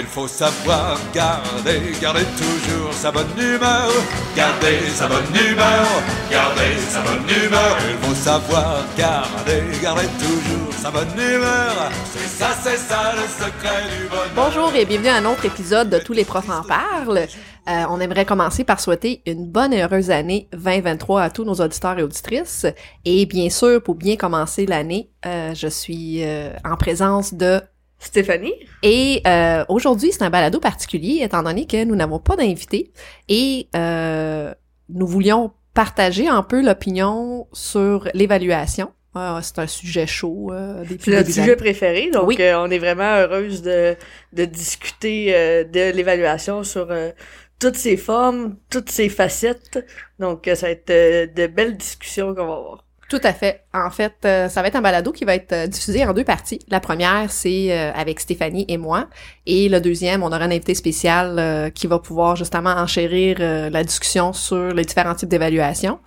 Il faut savoir garder, garder toujours sa bonne humeur. Garder sa bonne humeur, garder sa bonne humeur. Il faut savoir garder, garder toujours sa bonne humeur. C'est ça, c'est ça le secret du bonheur. Bonjour et bienvenue à un autre épisode de Tous les profs en parlent. Euh, on aimerait commencer par souhaiter une bonne et heureuse année 2023 à tous nos auditeurs et auditrices. Et bien sûr, pour bien commencer l'année, euh, je suis euh, en présence de Stéphanie? Et euh, aujourd'hui, c'est un balado particulier, étant donné que nous n'avons pas d'invité. Et euh, nous voulions partager un peu l'opinion sur l'évaluation. Ah, c'est un sujet chaud. Euh, C'est le notre sujet préféré, donc Oui. euh, on est vraiment heureuse de, de discuter euh, de l'évaluation sur euh, toutes ses formes, toutes ses facettes. Donc ça va être de belles discussions qu'on va avoir. Tout à fait. En fait, euh, ça va être un balado qui va être euh, diffusé en deux parties. La première, c'est euh, avec Stéphanie et moi. Et le deuxième, on aura un invité spécial qui va pouvoir justement enchérir la discussion sur les différents types d'évaluation.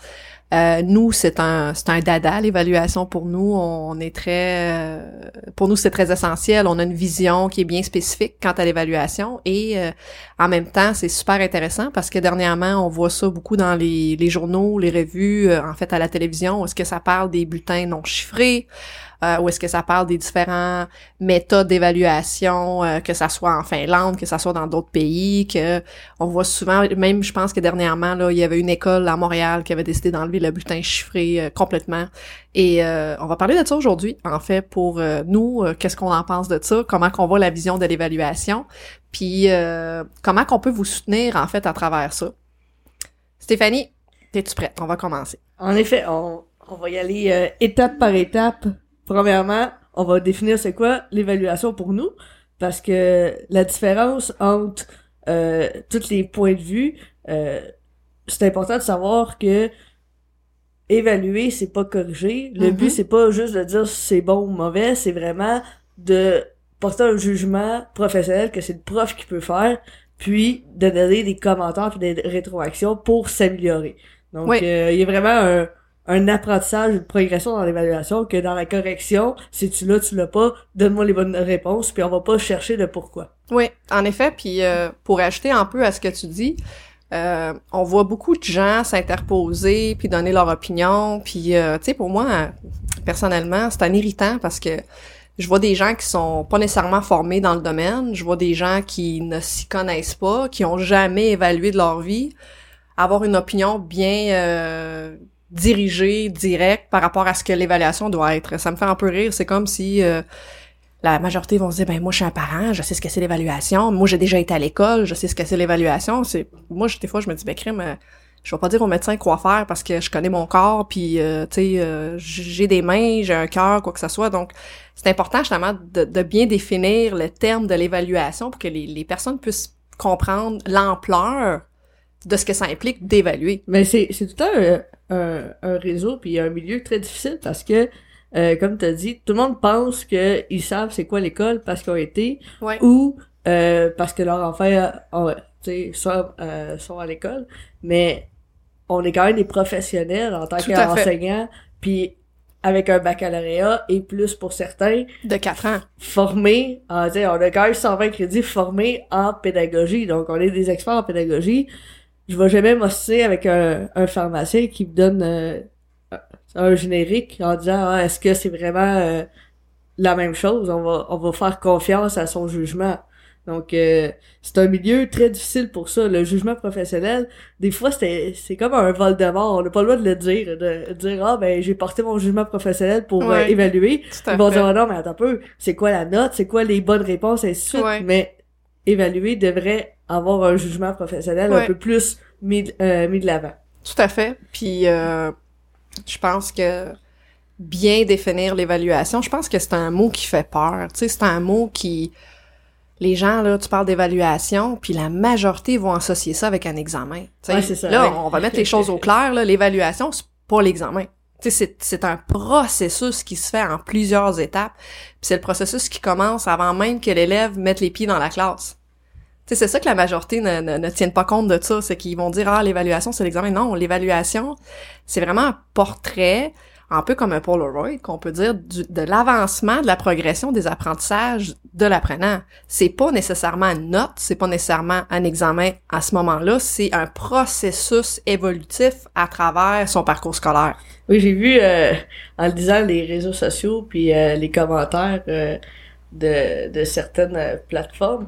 Euh, nous, c'est un c'est un dada l'évaluation pour nous. On est très euh, pour nous c'est très essentiel. On a une vision qui est bien spécifique quant à l'évaluation et euh, en même temps c'est super intéressant parce que dernièrement on voit ça beaucoup dans les, les journaux, les revues, euh, en fait à la télévision. Est-ce que ça parle des bulletins non chiffrés? Euh, ou est-ce que ça parle des différents méthodes d'évaluation, euh, que ça soit en Finlande, que ça soit dans d'autres pays, que on voit souvent, même je pense que dernièrement là, il y avait une école à Montréal qui avait décidé d'enlever le bulletin chiffré euh, complètement. Et euh, on va parler de ça aujourd'hui, en fait, pour euh, nous, qu'est-ce qu'on en pense de ça, comment qu'on voit la vision de l'évaluation, puis comment qu'on peut vous soutenir en fait à travers ça. Stéphanie, es-tu prête? On va commencer. En effet, on, on va y aller euh, étape par étape. Premièrement, on va définir c'est quoi l'évaluation pour nous, parce que la différence entre euh, tous les points de vue, euh, c'est important de savoir que évaluer, c'est pas corriger. Le Mhm. but, c'est pas juste de dire c'est bon ou mauvais, c'est vraiment de porter un jugement professionnel que c'est le prof qui peut faire, puis de donner des commentaires puis des rétroactions pour s'améliorer. Donc, Oui. euh, il y a vraiment un, un apprentissage, une progression dans l'évaluation que dans la correction, si tu l'as, tu l'as pas, donne-moi les bonnes réponses, puis on va pas chercher le pourquoi. Oui, en effet. Puis euh, pour ajouter un peu à ce que tu dis, euh, on voit beaucoup de gens s'interposer puis donner leur opinion. Puis euh, tu sais, pour moi, euh, personnellement, c'est un irritant parce que je vois des gens qui sont pas nécessairement formés dans le domaine. Je vois des gens qui ne s'y connaissent pas, qui ont jamais évalué de leur vie, avoir une opinion bien euh, dirigée, directe par rapport à ce que l'évaluation doit être. Ça me fait un peu rire. C'est comme si euh, la majorité vont se dire ben moi je suis un parent, je sais ce que c'est l'évaluation, moi j'ai déjà été à l'école, je sais ce que c'est l'évaluation, c'est moi des fois je me dis ben crime euh, je vais pas dire au médecin quoi faire parce que je connais mon corps puis euh, tu sais euh, j'ai des mains, j'ai un cœur quoi que ce soit donc c'est important justement de, de bien définir le terme de l'évaluation pour que les, les personnes puissent comprendre l'ampleur de ce que ça implique d'évaluer. Mais c'est, c'est tout un, un, un réseau puis un milieu très difficile parce que, euh, comme tu as dit, tout le monde pense que ils savent c'est quoi l'école parce qu'ils ont été Ouais. ou euh, parce que leurs enfants ont, tu sais, sont, euh, sont à l'école. Mais on est quand même des professionnels en tant qu'enseignants puis avec un baccalauréat et plus pour certains, De quatre ans. formés, en, sais, on a quand même 120 crédits formés en pédagogie, donc on est des experts en pédagogie. Je vais jamais m'ostiner avec un, un pharmacien qui me donne euh, un générique en disant ah, est-ce que c'est vraiment euh, la même chose? On va on va faire confiance à son jugement. Donc euh, c'est un milieu très difficile pour ça. Le jugement professionnel des fois c'est c'est comme un vol de mort. On n'a pas le droit de le dire de dire ah ben j'ai porté mon jugement professionnel pour euh, Ouais. évaluer. Ils vont dire, Ah non, mais attends un peu, c'est quoi la note, c'est quoi les bonnes réponses, et ainsi de suite. Ouais. Mais évaluer devrait avoir un jugement professionnel un peu plus mis, de- euh, mis de l'avant. Tout à fait. Puis euh, je pense que bien définir l'évaluation, je pense que c'est un mot qui fait peur. Tu sais, c'est un mot qui les gens là, tu parles d'évaluation, puis la majorité vont associer ça avec un examen. Ouais, c'est ça, Là, ouais. on va mettre les choses au clair. Là, l'évaluation, c'est pas l'examen. C'est, un processus qui se fait en plusieurs étapes. Puis c'est le processus qui commence avant même que l'élève mette les pieds dans la classe. C'est ça que la majorité ne, ne, ne pas compte de ça, c'est qu'ils vont dire ah l'évaluation c'est l'examen. Non, l'évaluation c'est vraiment un portrait. Un peu comme un Polaroid, qu'on peut dire de l'avancement de la progression des apprentissages de l'apprenant. C'est pas nécessairement une note, c'est pas nécessairement un examen à ce moment-là, c'est un processus évolutif à travers son parcours scolaire. Oui, j'ai vu euh, en lisant les réseaux sociaux puis euh, les commentaires euh, de, de certaines euh, plateformes,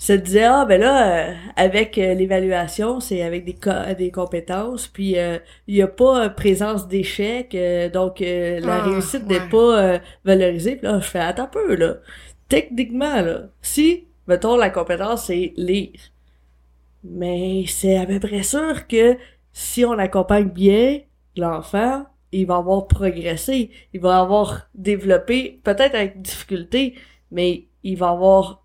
se disait ah ben là euh, avec euh, l'évaluation c'est avec des co- des compétences puis euh, il y a pas euh, présence d'échec euh, donc euh, la Ah, réussite n'est pas euh, valorisée. Puis là je fais attends un peu là. Techniquement là si mettons la compétence c'est lire mais c'est à peu près sûr que si on accompagne bien l'enfant, il va avoir progressé, il va avoir développé, peut-être avec difficulté, mais il va avoir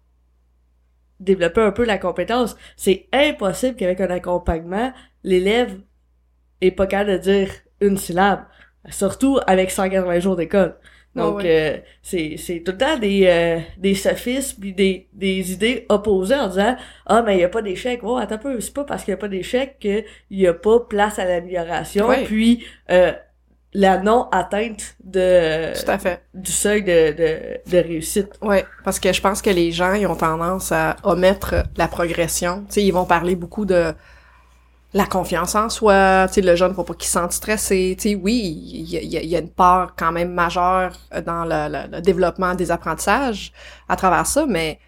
développé un peu la compétence. C'est impossible qu'avec un accompagnement, l'élève est pas capable de dire une syllabe, surtout avec 180 jours d'école. Donc, Ah ouais. euh, c'est, c'est tout le temps des, euh, des sophismes puis des, des idées opposées en disant Ah, mais il n'y a pas d'échec. Oh, attends un peu, c'est pas parce qu'il n'y a pas d'échec qu'il n'y a pas place à l'amélioration. Puis, euh, la non-atteinte de, Tout à fait. du seuil de, de, de réussite. Ouais, parce que je pense que les gens, ils ont tendance à omettre la progression. Tu sais, ils vont parler beaucoup de la confiance en soi. Tu sais, le jeune, faut pas qu'il se sente stressé. Tu sais, oui, il y, y y a une part quand même majeure dans le, le- le développement des apprentissages à travers ça, mais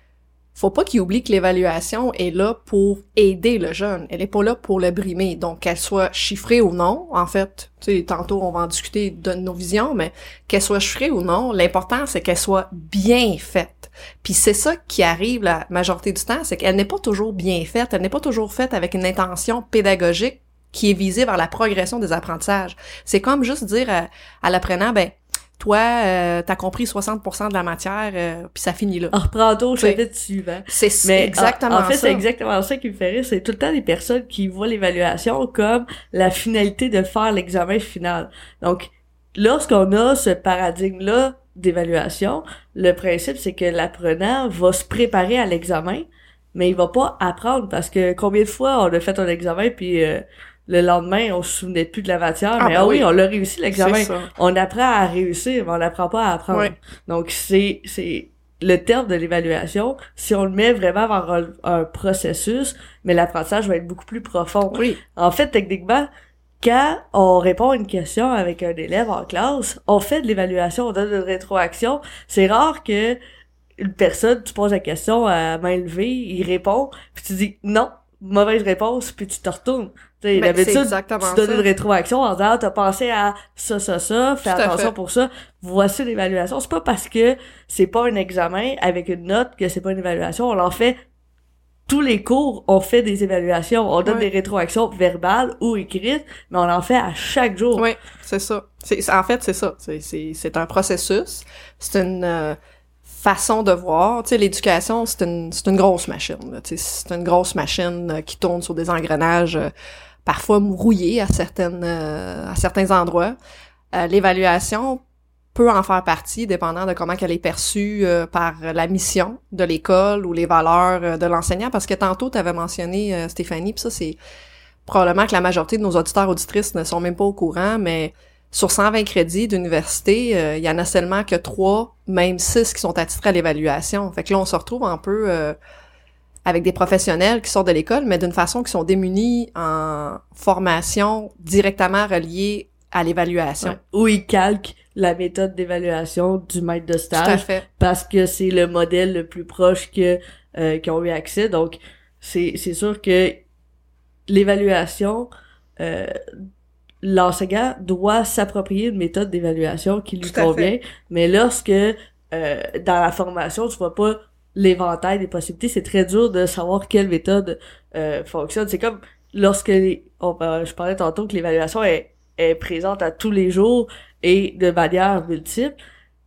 faut pas qu'il oublie que l'évaluation est là pour aider le jeune. Elle est pas là pour le brimer. Donc, qu'elle soit chiffrée ou non, en fait, tu sais, tantôt on va en discuter de nos visions, mais qu'elle soit chiffrée ou non, l'important c'est qu'elle soit bien faite. Puis c'est ça qui arrive la majorité du temps, c'est qu'elle n'est pas toujours bien faite, elle n'est pas toujours faite avec une intention pédagogique qui est visée vers la progression des apprentissages. C'est comme juste dire à, à l'apprenant, ben, toi, euh, t'as compris 60% de la matière, euh, puis ça finit là. On reprend au Oui. chapitre suivant. C'est Mais exactement en, en fait, c'est exactement ça qui me fait rire. C'est tout le temps des personnes qui voient l'évaluation comme la finalité de faire l'examen final. Donc, lorsqu'on a ce paradigme-là d'évaluation, le principe, c'est que l'apprenant va se préparer à l'examen, mais il va pas apprendre parce que combien de fois on a fait un examen puis euh, le lendemain, on se souvenait plus de la matière, Ah, mais ben ah oui, oui. on l'a réussi l'examen. On apprend à réussir, mais on n'apprend pas à apprendre. Donc, c'est, c'est le terme de l'évaluation. Si on le met vraiment vers un, un processus, mais l'apprentissage va être beaucoup plus profond. Oui, En fait, techniquement, quand on répond à une question avec un élève en classe, on fait de l'évaluation, on donne une rétroaction. C'est rare que une personne, tu poses la question à main levée, il répond, puis tu dis non, mauvaise réponse, puis tu te retournes. Tu sais, Ben, d'habitude, tu donnes une rétroaction en disant, ah, t'as pensé à ça, ça, ça, fais Tout attention pour ça. Voici l'évaluation. C'est pas parce que c'est pas un examen avec une note que c'est pas une évaluation. On en fait tous les cours, on fait des évaluations. On donne des rétroactions verbales ou écrites, mais on en fait à chaque jour. Oui, c'est ça. C'est, c'est- en fait, c'est ça. C'est, c'est, c'est un processus. C'est une euh, façon de voir. Tu sais, l'éducation, c'est une, c'est une grosse machine. Tu sais, c'est une grosse machine euh, qui tourne sur des engrenages euh, parfois rouillés à certaines, euh, à certains endroits. Euh, l'évaluation peut en faire partie, dépendant de comment elle est perçue par la mission de l'école ou les valeurs de l'enseignant. Parce que tantôt, tu avais mentionné, Stéphanie, puis ça, c'est probablement que la majorité de nos auditeurs auditrices ne sont même pas au courant, mais sur 120 crédits d'université, euh, il y en a seulement que 3, même 6 qui sont attitrés à l'évaluation. Fait que là, on se retrouve un peu euh, avec des professionnels qui sortent de l'école, mais d'une façon qui sont démunis en formation directement reliée à l'évaluation. Ouais. Ils calquent la méthode d'évaluation du maître de Tout à stage fait. parce que c'est le modèle le plus proche que euh, qu'ils ont eu accès. Donc, c'est c'est sûr que l'évaluation, euh, l'enseignant doit s'approprier une méthode d'évaluation qui lui convient. Mais lorsque euh, dans la formation, tu vois pas l'éventail des possibilités, c'est très dur de savoir quelle méthode euh, fonctionne. C'est comme lorsque les, on, je parlais tantôt que l'évaluation est, est présente à tous les jours et de manière multiple.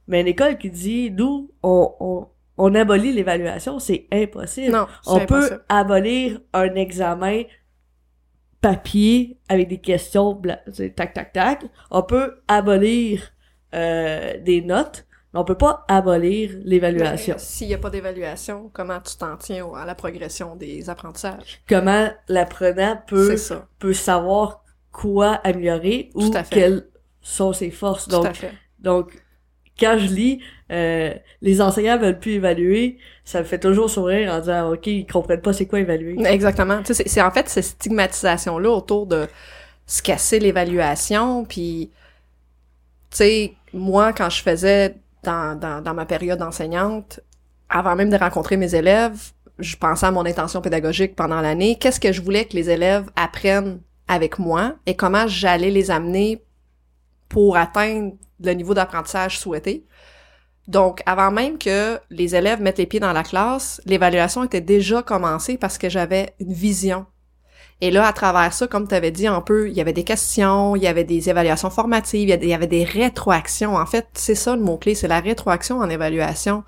Mais une école qui dit, nous, on, on, on abolit l'évaluation, c'est impossible. Non, on peut abolir un examen papier avec des questions bla- tac tac tac. On peut abolir euh, des notes, mais on peut pas abolir l'évaluation. Mais S'il n'y a pas d'évaluation, comment tu t'en tiens à la progression des apprentissages? Comment l'apprenant peut peut savoir quoi améliorer ou Tout à fait. quelle sont ses forces. Tout Donc, à fait. donc quand je lis, euh, les enseignants veulent plus évaluer, ça me fait toujours sourire en disant, OK, ils comprennent pas c'est quoi évaluer. Exactement. Tu sais, c'est- en fait cette stigmatisation-là autour de se casser l'évaluation, puis tu sais, moi, quand je faisais dans, dans, dans ma période enseignante, avant même de rencontrer mes élèves, je pensais à mon intention pédagogique pendant l'année. Qu'est-ce que je voulais que les élèves apprennent avec moi et comment j'allais les amener pour atteindre le niveau d'apprentissage souhaité? Donc, avant même que les élèves mettent les pieds dans la classe, l'évaluation était déjà commencée parce que j'avais une vision. Et là, à travers ça, comme tu avais dit un peu, il y avait des questions, il y avait des évaluations formatives, il y avait des rétroactions. En fait, c'est ça le mot-clé, c'est la rétroaction en évaluation.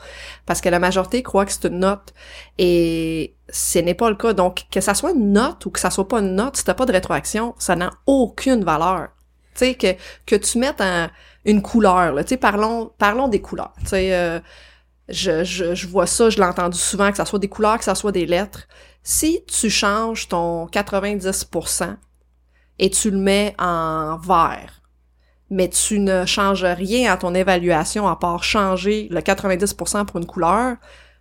Parce que la majorité croit que c'est une note. Et ce n'est pas le cas. Donc, que ça soit une note ou que ça soit pas une note, si t'as pas de rétroaction, ça n'a aucune valeur. Tu sais, que, que tu mettes un- une couleur, là. Parlons, parlons des couleurs. Euh, je, je, je vois ça, je l'ai entendu souvent, que ça soit des couleurs, que ça soit des lettres. Si tu changes ton 90% et tu le mets en vert, mais tu ne changes rien à ton évaluation à part changer le 90% pour une couleur,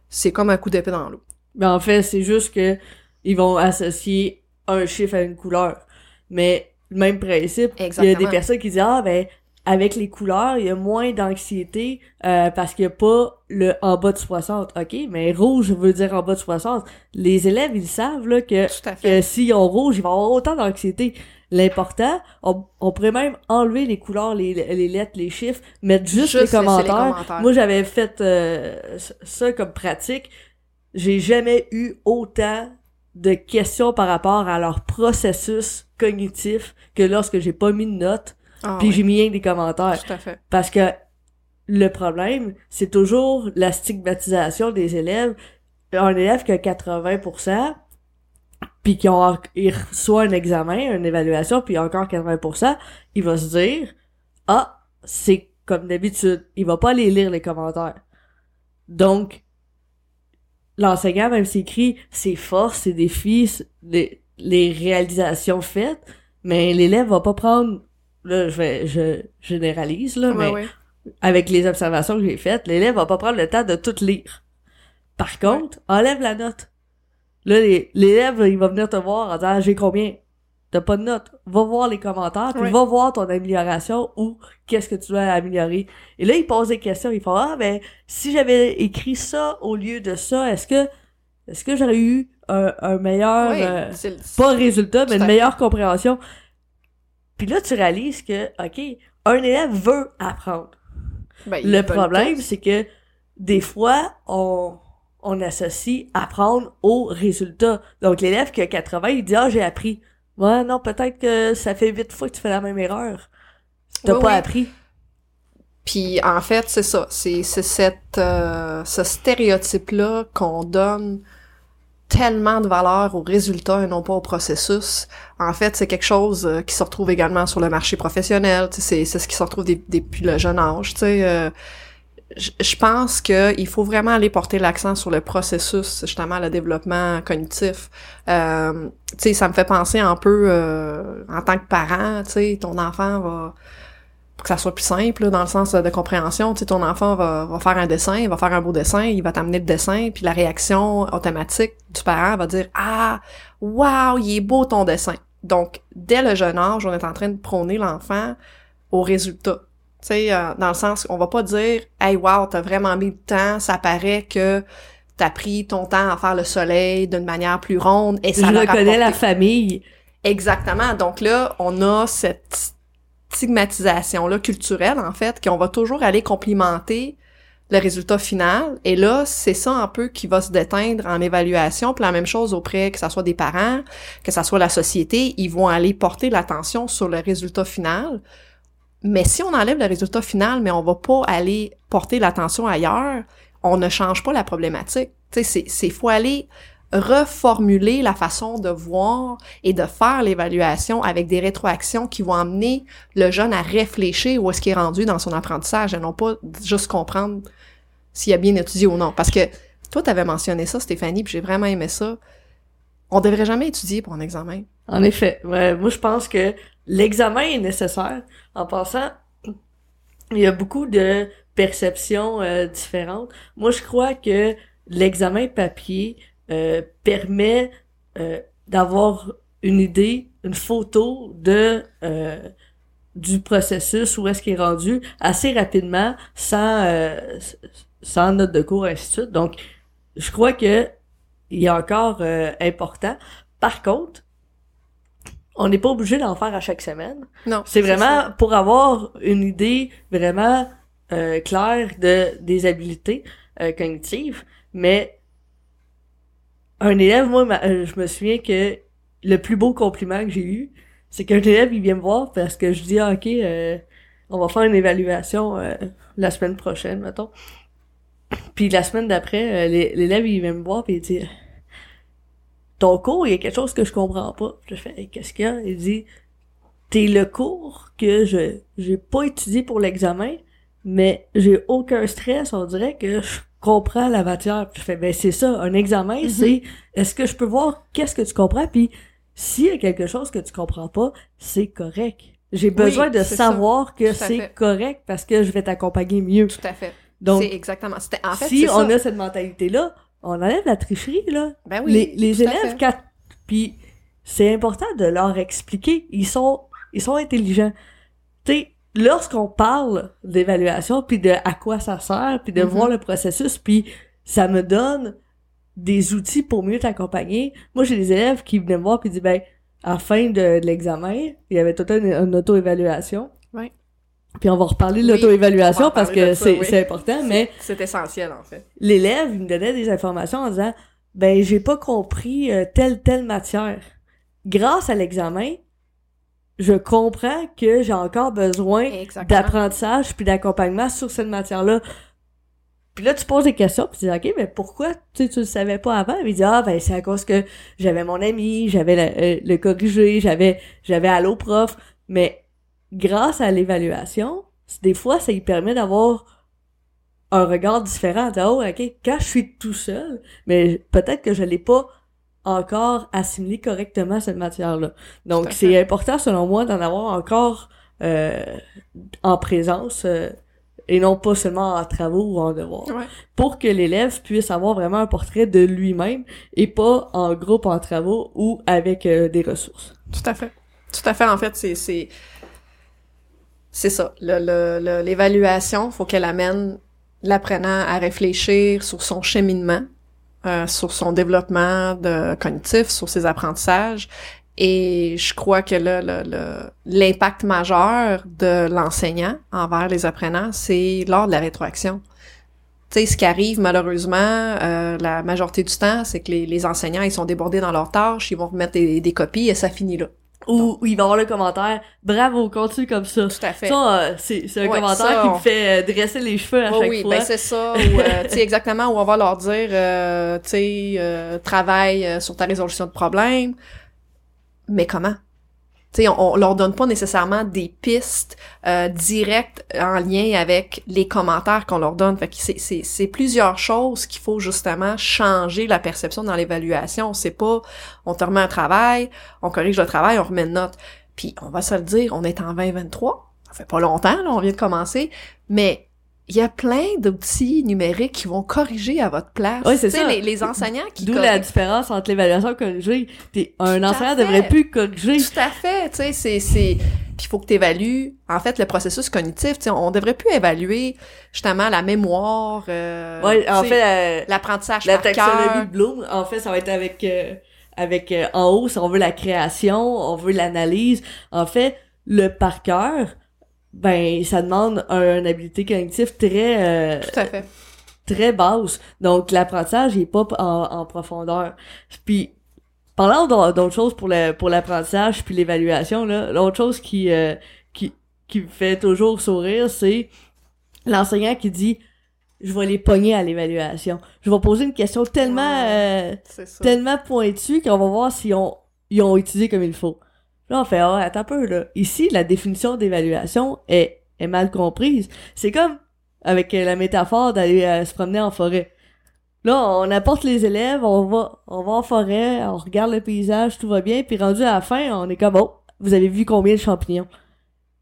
c'est comme un coup d'épée dans l'eau. Mais en fait, c'est juste que ils vont associer un chiffre à une couleur. Mais le même principe, il y a des personnes qui disent ah ben avec les couleurs, il y a moins d'anxiété euh, parce qu'il n'y a pas le en bas de 60. OK, mais rouge veut dire en bas de 60. Les élèves, ils savent là que que s'ils ont rouge, ils vont avoir autant d'anxiété. L'important, on, on pourrait même enlever les couleurs, les, les lettres, les chiffres, mettre juste, Juste les, laisser les commentaires. commentaires. Moi, j'avais fait euh, ça comme pratique. J'ai jamais eu autant de questions par rapport à leur processus cognitif que lorsque j'ai pas mis de notes, Ah puis oui, j'ai mis rien que des commentaires. tout à fait. Parce que le problème, c'est toujours la stigmatisation des élèves. Un élève qui a 80%, puis qui ont, il reçoit un examen, une évaluation, puis encore 80%, il va se dire, ah, c'est comme d'habitude. Il va pas aller lire les commentaires. Donc, l'enseignant, même s'il écrit ses forces, ses défis, les, les réalisations faites, mais l'élève va pas prendre, là, je vais, je généralise, là, mais Ouais, avec les observations que j'ai faites, l'élève va pas prendre le temps de tout lire. Par contre, enlève la note. Là, l'élève, il va venir te voir en disant, j'ai combien? T'as pas de note. Va voir les commentaires, puis va voir ton amélioration ou qu'est-ce que tu dois améliorer. Et là, il pose des questions. Il fait, ah, ben, si j'avais écrit ça au lieu de ça, est-ce que, est-ce que j'aurais eu un, un meilleur, euh, pas résultat, mais une meilleure compréhension? Puis là, tu réalises que, OK, un élève veut apprendre. ben, Le problème, c'est que des fois, on, on associe apprendre au résultat. Donc, l'élève qui a 80, il dit, ah, j'ai appris. Ouais, non, peut-être que ça fait huit fois que tu fais la même erreur. T'as Oui, pas oui. appris. Puis en fait, c'est ça, c'est cette euh, ce stéréotype là qu'on donne tellement de valeur au résultat et non pas au processus. En fait, c'est quelque chose euh, qui se retrouve également sur le marché professionnel, c'est ce qui se retrouve depuis le jeune âge, euh, je je pense que il faut vraiment aller porter l'accent sur le processus, justement le développement cognitif. Euh, tu sais, ça me fait penser un peu euh, en tant que parent, tu sais, ton enfant va pour que ça soit plus simple là, dans le sens de compréhension, tu sais, ton enfant va, va faire un dessin, il va faire un beau dessin, il va t'amener le dessin, puis la réaction automatique du parent va dire ah wow il est beau ton dessin. Donc dès le jeune âge, on est en train de prôner l'enfant au résultat. Tu sais, euh, dans le sens, on va pas dire hey wow t'as vraiment mis le temps, ça paraît que t'as pris ton temps à faire le soleil d'une manière plus ronde et Je ça l'a reconnais la famille. Exactement. Donc là, on a cette stigmatisation-là culturelle, en fait, qu'on va toujours aller complimenter le résultat final. Et là, c'est ça un peu qui va se déteindre en évaluation. Puis la même chose auprès, que ça soit des parents, que ça soit la société, ils vont aller porter l'attention sur le résultat final. Mais si on enlève le résultat final, mais on va pas aller porter l'attention ailleurs, on ne change pas la problématique. Tu sais, c'est faut aller reformuler la façon de voir et de faire l'évaluation avec des rétroactions qui vont amener le jeune à réfléchir où est-ce qu'il est rendu dans son apprentissage et non pas juste comprendre s'il a bien étudié ou non. Parce que toi, tu avais mentionné ça, Stéphanie, puis j'ai vraiment aimé ça. On devrait jamais étudier pour un examen. En effet. Ouais, moi, je pense que l'examen est nécessaire. En passant, il y a beaucoup de perceptions euh, différentes. Moi, je crois que l'examen papier euh, permet euh, d'avoir une idée, une photo de euh, du processus où est-ce qu'il est rendu assez rapidement sans euh, sans note de cours ainsi de suite. Donc je crois que il est encore euh, important. Par contre, on n'est pas obligé d'en faire à chaque semaine. Non. C'est ça. vraiment pour avoir une idée vraiment euh, claire de des habiletés euh, cognitives, mais un élève, moi, euh, je me souviens que le plus beau compliment que j'ai eu, c'est qu'un élève, il vient me voir parce que je dis, ah, ok, euh, on va faire une évaluation euh, la semaine prochaine, mettons. Puis la semaine d'après, euh, l'é- l'élève, il vient me voir puis il dit, ton cours, il y a quelque chose que je comprends pas. Je fais, qu'est-ce qu'il y a? Il dit, t'es le cours que je j'ai pas étudié pour l'examen, mais j'ai aucun stress, on dirait que je comprends la matière. Puis je fais, ben c'est ça, un examen, Mhm. c'est est-ce que je peux voir qu'est-ce que tu comprends, puis s'il y a quelque chose que tu comprends pas, c'est correct. J'ai besoin de ça. savoir que c'est correct parce que je vais t'accompagner mieux. Tout à fait. Donc, exactement. C'était en fait si on ça. a cette mentalité-là, on enlève la tricherie, là. ben oui, les élèves, quand... puis c'est important de leur expliquer. Ils sont, ils sont intelligents. Tu sais, lorsqu'on parle d'évaluation, puis de à quoi ça sert, puis de Mhm. voir le processus, puis ça me donne des outils pour mieux t'accompagner. Moi, j'ai des élèves qui venaient me voir puis disent, ben, à la fin de, de l'examen, il y avait tout une, une auto-évaluation. Ouais. Puis on va reparler de Oui, l'auto-évaluation parce que c'est oui. important, mais c'est essentiel en fait. l'élève il me donnait des informations en disant ben j'ai pas compris euh, telle telle matière. Grâce à l'examen, je comprends que j'ai encore besoin d'apprentissage puis d'accompagnement sur cette matière-là. Puis là tu poses des questions puis tu dis OK mais pourquoi tu tu le savais pas avant? Il dit ah ben c'est à cause que j'avais mon ami, j'avais le, euh, le corrigé, j'avais j'avais allo prof mais grâce à l'évaluation, des fois ça lui permet d'avoir un regard différent. De, oh, ok, quand je suis tout seul, mais peut-être que je l'ai pas encore assimilé correctement cette matière-là. Donc, c'est important, selon moi, d'en avoir encore euh, en présence euh, et non pas seulement en travaux ou en devoirs. Ouais. Pour que l'élève puisse avoir vraiment un portrait de lui-même et pas en groupe en travaux ou avec euh, des ressources. Tout à fait. Tout à fait. En fait, c'est c'est c'est ça. Le- le- le- L'évaluation, faut qu'elle amène l'apprenant à réfléchir sur son cheminement, euh, sur son développement cognitif, sur ses apprentissages. Et je crois que là, l'impact majeur de l'enseignant envers les apprenants, c'est lors de la rétroaction. Tu sais, ce qui arrive malheureusement, euh, la majorité du temps, c'est que les, les enseignants, ils sont débordés dans leurs tâches, ils vont remettre des, des copies et ça finit là. Ou, ou il va avoir le commentaire « Bravo, continue comme ça ». Tout à fait. Ça, euh, c'est c'est un Ouais, commentaire ça, qui me fait euh, dresser les cheveux à Oui, chaque oui, fois. ben c'est ça. Ou, euh, tu sais, exactement, où on va leur dire, euh, tu sais, euh, travaille euh, sur ta résolution de problème. Mais comment? On, on leur donne pas nécessairement des pistes euh, directes en lien avec les commentaires qu'on leur donne. C'est plusieurs choses qu'il faut justement changer la perception dans l'évaluation. C'est pas, on te remet un travail, on corrige le travail, on remet une note. Puis on va se le dire, on est en 2023. Ça fait pas longtemps, là, on vient de commencer. Mais il y a plein d'outils numériques qui vont corriger à votre place. Ouais, c'est Tu sais, ça. Les, les enseignants qui D'où la différence entre l'évaluation corrigée. Puis un Tout enseignant devrait plus corriger. Tout à fait, tu sais, c'est c'est puis il faut que tu évalues en fait le processus cognitif, tu sais, on devrait plus évaluer justement la mémoire euh, Ouais, en fait, euh, l'apprentissage la par cœur. taxonomie Bloom, en fait, ça va être avec euh, avec euh, en haut, si on veut la création, on veut l'analyse. En fait, le par cœur, ben ça demande un, une habilité cognitive très euh, Tout à fait. très basse. Donc l'apprentissage est pas en, en profondeur. Puis parlant d'au- d'autres choses pour le pour l'apprentissage puis l'évaluation là, l'autre chose qui euh, qui qui me fait toujours sourire, c'est l'enseignant qui dit je vais les pogner à l'évaluation. Je vais poser une question tellement euh, tellement pointue qu'on va voir si on ils ont utilisé comme il faut. Là, on fait, ah, attends un peu, là. Ici, la définition d'évaluation est, est mal comprise. C'est comme avec euh, la métaphore d'aller euh, se promener en forêt. Là, on apporte les élèves, on va, on va en forêt, on regarde le paysage, tout va bien, puis rendu à la fin, on est comme, oh, vous avez vu combien de champignons?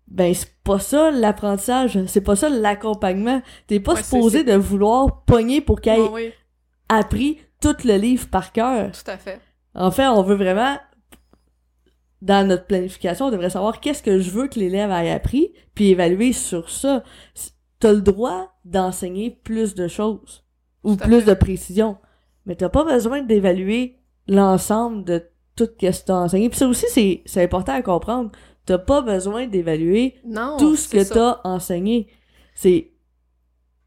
ben c'est pas ça l'apprentissage, c'est pas ça l'accompagnement. T'es pas Ouais, supposé de vouloir pogner pour qu'il ait oui, appris tout le livre par cœur. tout à fait. En fait, on veut vraiment, dans notre planification, on devrait savoir qu'est-ce que je veux que l'élève ait appris, puis évaluer sur ça. T'as le droit d'enseigner plus de choses, ou plus de précision, mais t'as pas besoin d'évaluer l'ensemble de tout ce que t'as enseigné. Puis ça aussi, c'est, c'est important à comprendre. T'as pas besoin d'évaluer tout ce que t'as enseigné. C'est,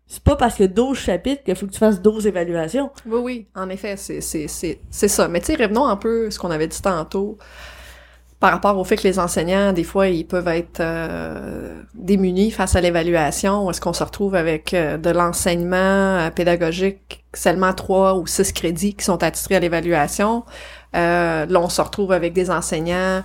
c'est pas parce que 12 chapitres qu'il faut que tu fasses 12 évaluations. Oui, oui, en effet, c'est, c'est, c'est, c'est ça. Mais tu sais, revenons un peu à ce qu'on avait dit tantôt par rapport au fait que les enseignants, des fois, ils peuvent être euh, démunis face à l'évaluation. Est-ce qu'on se retrouve avec euh, de l'enseignement euh, pédagogique, seulement trois ou six crédits qui sont attitrés à l'évaluation? Euh, là, on se retrouve avec des enseignants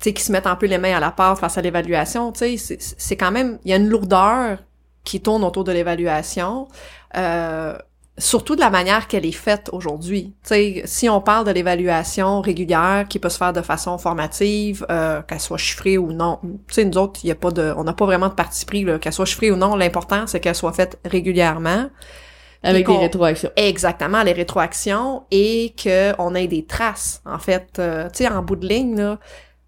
qui se mettent un peu les mains à la pâte face à l'évaluation. C'est quand même... Il y a une lourdeur qui tourne autour de l'évaluation. Euh, surtout de la manière qu'elle est faite aujourd'hui. Tu sais, si on parle de l'évaluation régulière qui peut se faire de façon formative, euh, qu'elle soit chiffrée ou non, tu sais, nous autres, il y a pas de, on n'a pas vraiment de parti pris là, qu'elle soit chiffrée ou non. L'important, c'est qu'elle soit faite régulièrement. Avec des qu'on- rétroactions. Exactement, les rétroactions et que on ait des traces. En fait, euh, tu sais, en bout de ligne, là,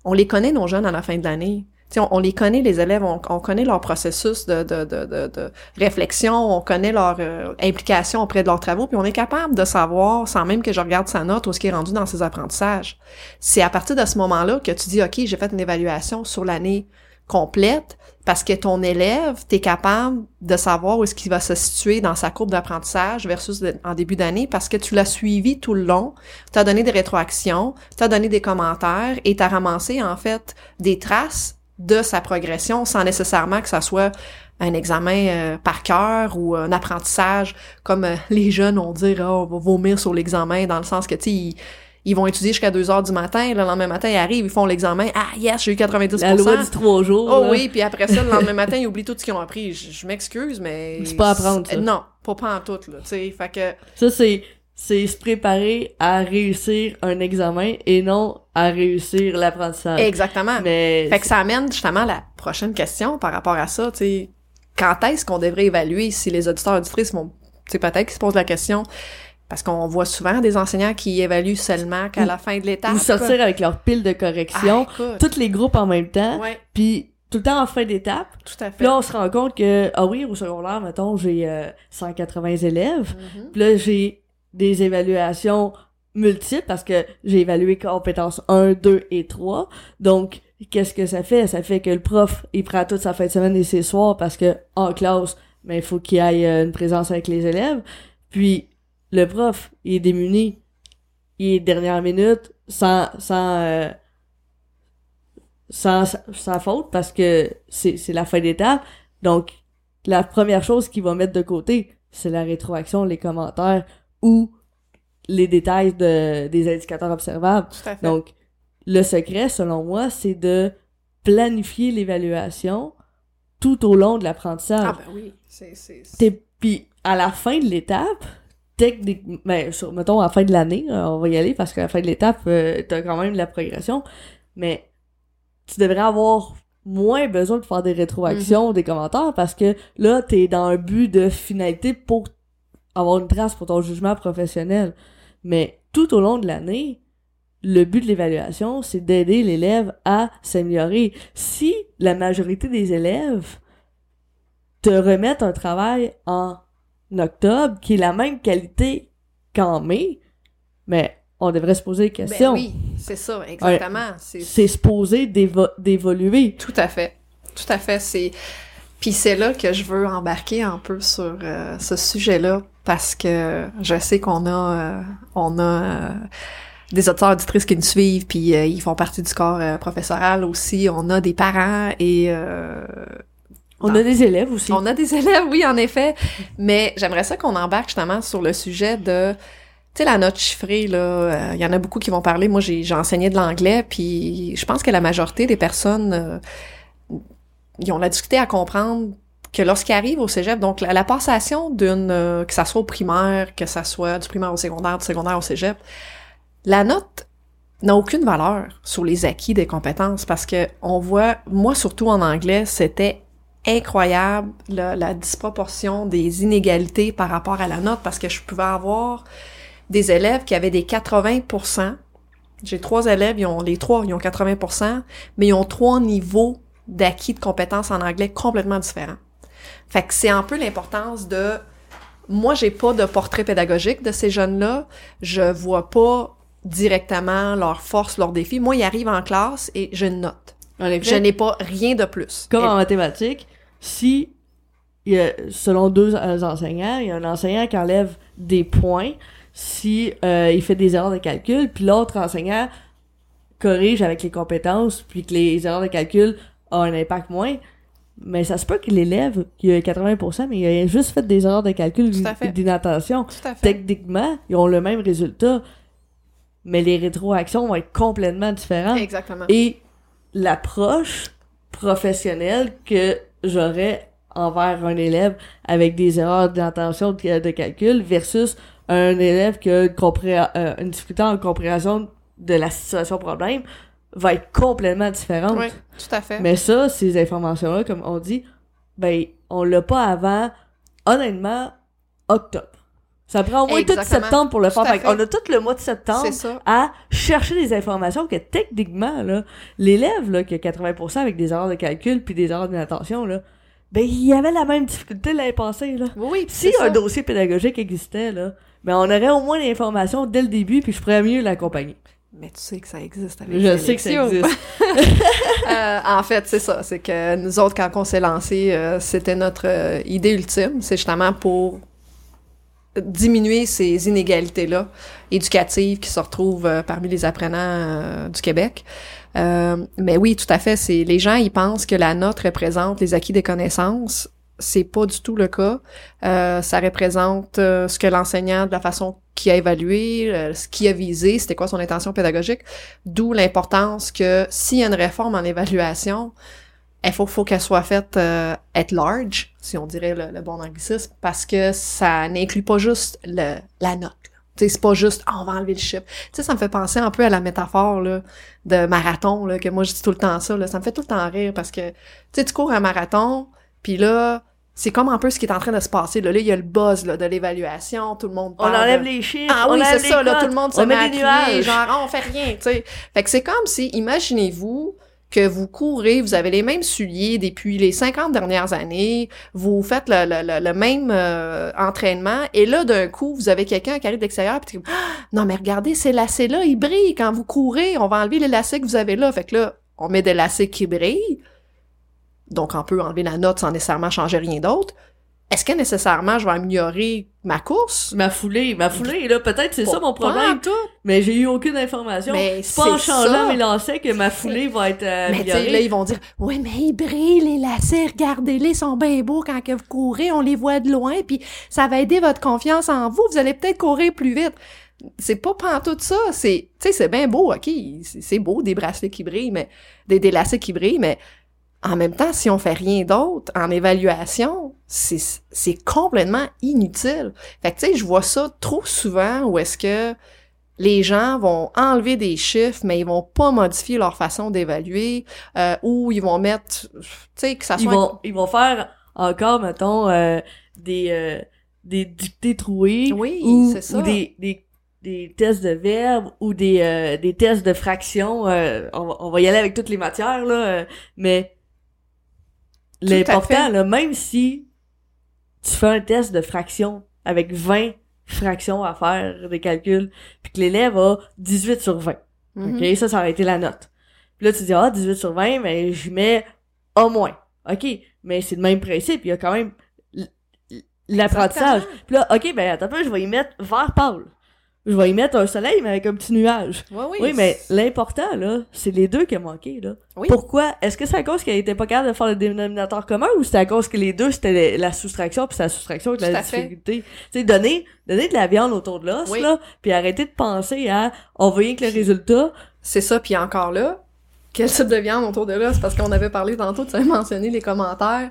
on les connaît nos jeunes à la fin de l'année. On, les connaît les élèves, on, on connaît leur processus de, de, de, de, réflexion, on connaît leur euh, implication auprès de leurs travaux, puis on est capable de savoir, sans même que je regarde sa note ou ce qui est rendu dans ses apprentissages. C'est à partir de ce moment-là que tu dis, OK, j'ai fait une évaluation sur l'année complète, parce que ton élève, tu es capable de savoir où est-ce qu'il va se situer dans sa courbe d'apprentissage versus en début d'année parce que tu l'as suivi tout le long, tu as donné des rétroactions, tu as donné des commentaires et tu as ramassé en fait des traces de sa progression sans nécessairement que ça soit un examen euh, par cœur ou un apprentissage comme euh, les jeunes ont dire oh, on va vomir sur l'examen dans le sens que tu sais ils, ils vont étudier jusqu'à 2 heures du matin, le lendemain matin ils arrivent, ils font l'examen, ah yes, j'ai eu 90%. La loi du trois jours. Oh là. oui, puis après ça, le lendemain matin, ils oublient tout ce qu'ils ont appris. Je, je m'excuse, mais... C'est pas apprendre, ça. Non, pas pas en tout, là, tu sais. Fait que... Ça, c'est, c'est se préparer à réussir un examen et non à réussir l'apprentissage. Exactement. Mais, Fait que ça amène justement à la prochaine question par rapport à ça, tu sais. Quand est-ce qu'on devrait évaluer si les auditeurs auditrices vont... Tu sais, peut-être qu'ils se posent la question... Parce qu'on voit souvent des enseignants qui évaluent seulement qu'à la fin de l'étape. ou sortir avec leur pile de correction, Ah, tous les groupes en même temps, puis tout le temps en fin d'étape. tout à fait. Puis là, on se rend compte que, ah oui, au secondaire, mettons, j'ai euh, 180 élèves. Mhm. Puis là, j'ai des évaluations multiples parce que j'ai évalué compétences 1, 2 et 3. Donc, qu'est-ce que ça fait? Ça fait que le prof, il prend toute sa fin de semaine et ses soirs parce que en classe, mais il faut qu'il aille euh, une présence avec les élèves. Puis, le prof, il est démuni. Il est dernière minute sans, sans, euh, sans, sans faute parce que c'est, c'est la fin d'étape. Donc, la première chose qu'il va mettre de côté, c'est la rétroaction, les commentaires ou les détails de, des indicateurs observables. Tout à fait. Donc, le secret, selon moi, c'est de planifier l'évaluation tout au long de l'apprentissage. Ah ben oui, c'est... Puis, à la fin de l'étape, technique, ben, sur, mettons, à la fin de l'année, euh, on va y aller parce qu'à la fin de l'étape, euh, t'as quand même de la progression, mais tu devrais avoir moins besoin de faire des rétroactions, des commentaires, parce que là, t'es dans un but de finalité pour avoir une trace pour ton jugement professionnel. Mais tout au long de l'année, le but de l'évaluation, c'est d'aider l'élève à s'améliorer. Si la majorité des élèves te remettent un travail en octobre qui est la même qualité qu'en mai, mais on devrait se poser des Ben questions. oui, c'est ça, exactement. C'est C'est se poser d'évo- d'évoluer. Tout à fait. Tout à fait. C'est puis c'est là que je veux embarquer un peu sur euh, ce sujet-là parce que je sais qu'on a euh, on a euh, des auditeurs auditrices qui nous suivent puis euh, ils font partie du corps euh, professoral aussi. On a des parents et euh, On a des élèves aussi. on a des élèves, oui, en effet. Mais j'aimerais ça qu'on embarque justement sur le sujet de, tu sais, la note chiffrée, là. Il y en a beaucoup qui vont parler. Moi, j'ai j'ai enseigné de l'anglais, puis je pense que la majorité des personnes, euh, ils ont la difficulté à comprendre que lorsqu'ils arrivent au cégep, donc la, la passation d'une, euh, que ça soit au primaire, que ça soit du primaire au secondaire, du secondaire au cégep, la note n'a aucune valeur sur les acquis des compétences parce que on voit, moi surtout en anglais, c'était incroyable la disproportion des inégalités par rapport à la note parce que je pouvais avoir des élèves qui avaient des 80% J'ai trois élèves, ils ont les trois, ils ont 80% mais ils ont trois niveaux d'acquis de compétences en anglais complètement différents. Fait que c'est un peu l'importance de moi j'ai pas de portrait pédagogique de ces jeunes-là, je vois pas directement leurs forces, leurs défis. Moi, ils arrivent en classe et je note. je n'ai pas rien de plus. Comme en mathématiques, si il y a, selon deux enseignants, il y a un enseignant qui enlève des points si euh, il fait des erreurs de calcul, puis l'autre enseignant corrige avec les compétences, puis que les erreurs de calcul ont un impact moins, mais ça se peut que l'élève, qui a 80%, mais il a juste fait des erreurs de calcul d'inattention. Techniquement, ils ont le même résultat, mais les rétroactions vont être complètement différentes. Exactement. Et l'approche professionnelle que j'aurais envers un élève avec des erreurs d'intention de, calcul versus un élève qui a une, euh, une difficulté en compréhension de la situation problème va être complètement différente. Oui, tout à fait. Mais ça, ces informations-là, comme on dit, ben, on l'a pas avant, honnêtement, octobre. Ça prend au moins tout septembre pour le faire. on a tout le mois de septembre à chercher des informations que techniquement, là, l'élève, là, qui a 80% avec des erreurs de calcul puis des erreurs d'inattention, là, ben, il y avait la même difficulté l'année passée, là. Oui, Si un dossier pédagogique existait, là, ben, on aurait au moins l'information dès le début puis je pourrais mieux l'accompagner. Mais tu sais que ça existe avec Je sais que ça existe. euh, en fait, c'est ça. C'est que nous autres, quand on s'est lancé, euh, c'était notre euh, idée ultime. C'est justement pour diminuer ces inégalités-là éducatives qui se retrouvent euh, parmi les apprenants du Québec. mais oui, tout à fait. C'est les gens, ils pensent que la note représente les acquis des connaissances c'est pas du tout le cas. Euh, ça représente euh, ce que l'enseignant, de la façon qu'il a évalué, euh, ce qu'il a visé, c'était quoi son intention pédagogique. D'où l'importance que s'il y a une réforme en évaluation, il faut, faut qu'elle soit faite at large, si on dirait le, bon anglicisme, parce que ça n'inclut pas juste le, la note. C'est pas juste ah, on va enlever le chiffre. Sais, ça me fait penser un peu à la métaphore là, de marathon, là, que moi je dis tout le temps ça. Là. Ça me fait tout le temps rire parce que tu cours un marathon, puis là, c'est comme un peu ce qui est en train de se passer. Là, là il y a le buzz là, de l'évaluation, tout le monde parle. On enlève les chiffres. Ah oui, c'est ça, là, tout le monde se met, à genre, ah, on fait rien, tu sais. Fait que c'est comme si, imaginez-vous que vous courez, vous avez les mêmes souliers depuis les 50 dernières années, vous faites le, le, le, même euh, entraînement, et là, d'un coup, vous avez quelqu'un qui arrive de l'extérieur, puis ah, non, mais regardez, ces lacets-là, ils brillent quand vous courez, on va enlever les lacets que vous avez là. Fait que là, on met des lacets qui brillent, donc on peut enlever la note sans nécessairement changer rien d'autre. Est-ce que nécessairement je vais améliorer ma course? Ma foulée, ma foulée, là, peut-être c'est ça mon problème. Tout. Mais j'ai eu aucune information. Mais c'est pas en changeant mes lacets que ma foulée va être euh, améliorée. Mais là, ils vont dire, ouais, mais ils brillent, les lacets, regardez-les, ils sont bien beaux quand que vous courez, on les voit de loin, puis ça va aider votre confiance en vous, vous allez peut-être courir plus vite. C'est pas tout ça, c'est, tu sais, c'est bien beau, ok, c'est beau, des bracelets qui brillent, mais, des, des lacets qui brillent, mais en même temps, si on fait rien d'autre en évaluation, c'est complètement inutile. Fait que tu sais, je vois ça trop souvent où est-ce que les gens vont enlever des chiffres, mais ils vont pas modifier leur façon d'évaluer, euh, ou ils vont mettre, tu sais, que ça soit... Ils vont, ils vont faire encore, mettons, euh, des, euh, des dictées trouées. Oui, c'est ça. Ou des, des, des tests de verbes ou des, euh, des tests de fractions. on, on, va y aller avec toutes les matières, là, mais l'important, là, même si tu fais un test de fraction avec 20 fractions à faire des calculs, puis que l'élève a 18 sur 20. Mm-hmm. OK? Ça, ça aurait été la note. Puis là, tu dis, ah, 18 sur 20, mais je mets A moins. OK? Mais c'est le même principe. Il y a quand même l'apprentissage. Puis là, OK, ben attends un peu, je vais y mettre vert pâle je vais y mettre un soleil, mais avec un petit nuage. Oui, oui. Oui, mais l'important, là, c'est les deux qui ont manqué, là. Oui. Pourquoi? Est-ce que c'est à cause qu'elle était pas capable de faire le dénominateur commun ou c'est à cause que les deux, c'était la soustraction puis c'est la soustraction avec la difficulté? Tu sais, donner, donner de la viande autour de l'os, là, puis arrêter de penser à, on veut rien que le résultat. C'est ça, puis encore là, quel type de viande autour de l'os? Parce qu'on avait parlé tantôt, tu avais mentionné les commentaires.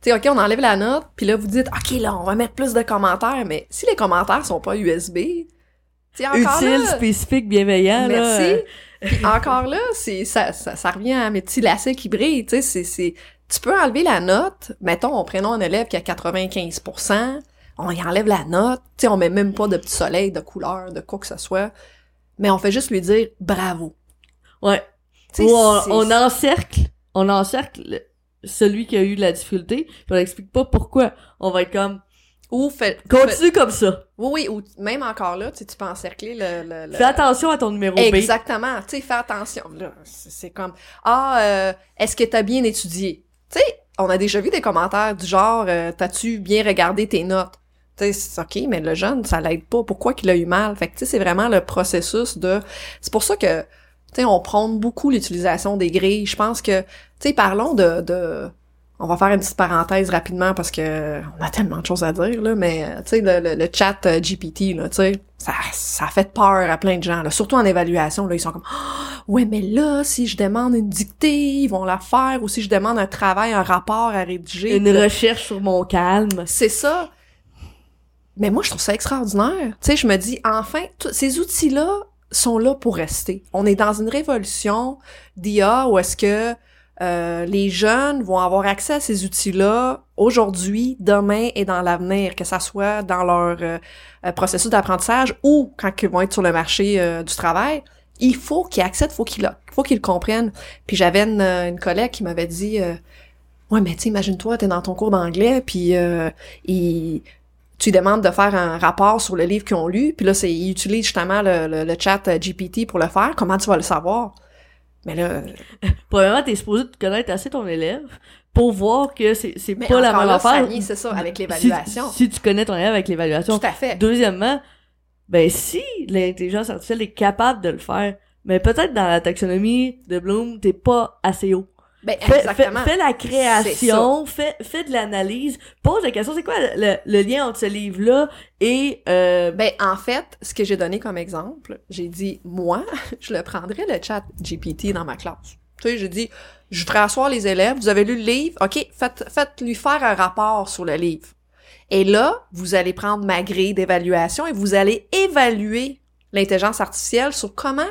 Tu sais, OK, on enlève la note, puis là, vous dites, OK, là, on va mettre plus de commentaires, mais si les commentaires sont pas USB, Utile, là, spécifique, bienveillant, là. Merci. encore là, c'est ça, ça, ça revient à mes petits lacets qui brillent. Tu sais, c'est, c'est, tu peux enlever la note. Mettons, on prenons un élève qui a 95% on y enlève la note. Tu sais, on met même pas de petit soleil, de couleur, de quoi que ce soit. Mais on fait juste lui dire bravo. Ouais. Ou on, encercle, on encercle le- celui qui a eu de la difficulté, puis on explique pas pourquoi. On va être comme, Ou fait, fait- continue comme ça. oui, oui, ou même encore là, tu sais, tu peux encercler le, le, le- Fais attention à ton numéro B. Exactement. Tu sais, fais attention. Là, c'est c'est comme ah, euh, est-ce que t'as bien étudié? Tu sais, on a déjà vu des commentaires du genre euh, t'as-tu bien regardé tes notes? Tu sais, c'est ok, mais le jeune, ça l'aide pas. Pourquoi qu'il a eu mal? Fait que tu sais, c'est vraiment le processus de. C'est pour ça que tu sais, on prône beaucoup l'utilisation des grilles. Je pense que tu sais, parlons de, de on va faire une petite parenthèse rapidement parce que on a tellement de choses à dire là, mais euh, tu sais le, le, le chat euh, GPT là, tu sais, ça ça a fait peur à plein de gens là, surtout en évaluation là, ils sont comme Ah, ouais mais là si je demande une dictée, ils vont la faire ou si je demande un travail, un rapport à rédiger, Une recherche sur mon calme. c'est ça. Mais moi, je trouve ça extraordinaire. Tu sais, je me dis, enfin, ces outils-là sont là pour rester. On est dans une révolution d'IA où est-ce que euh, les jeunes vont avoir accès à ces outils-là aujourd'hui, demain et dans l'avenir, que ça soit dans leur euh, euh, processus d'apprentissage ou quand ils vont être sur le marché euh, du travail. Il faut qu'ils accèdent, faut qu'ils faut qu'ils comprennent. Puis j'avais une, une collègue qui m'avait dit Ouais, mais tu imagine-toi, t'es dans ton cours d'anglais, puis il- tu demandes de faire un rapport sur le livre qu'ils ont lu, puis là, c'est, ils utilisent justement le, le, le chat GPT pour le faire. Comment tu vas le savoir? Mais là, Premièrement, t'es supposé te connaître assez ton élève pour voir que c'est, pas la même affaire. C'est ça, avec l'évaluation. Si, si tu connais ton élève avec l'évaluation. Tout à fait. Deuxièmement, ben si l'intelligence artificielle est capable de le faire, mais peut-être dans la taxonomie de Bloom, t'es pas assez haut. Ben, Fais, fais, exactement. fais la création, fais, fais de l'analyse, pose la question, c'est quoi le, le lien entre ce livre-là et euh, Ben, en fait, ce que j'ai donné comme exemple, j'ai dit, moi, je le prendrais le chat GPT dans ma classe. Tu sais, j'ai dit, je ferai asseoir les élèves, vous avez lu le livre, ok, faites, faites lui faire un rapport sur le livre. Et là, vous allez prendre ma grille d'évaluation et vous allez évaluer l'intelligence artificielle sur comment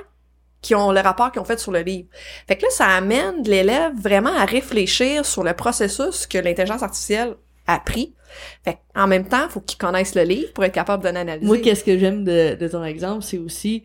qui ont le rapport qu'ils ont fait sur le livre. Fait que là, ça amène l'élève vraiment à réfléchir sur le processus que l'intelligence artificielle a pris. Fait en même temps, faut qu'il connaisse le livre pour être capable d'en analyser. moi, qu'est-ce que j'aime de, de ton exemple, c'est aussi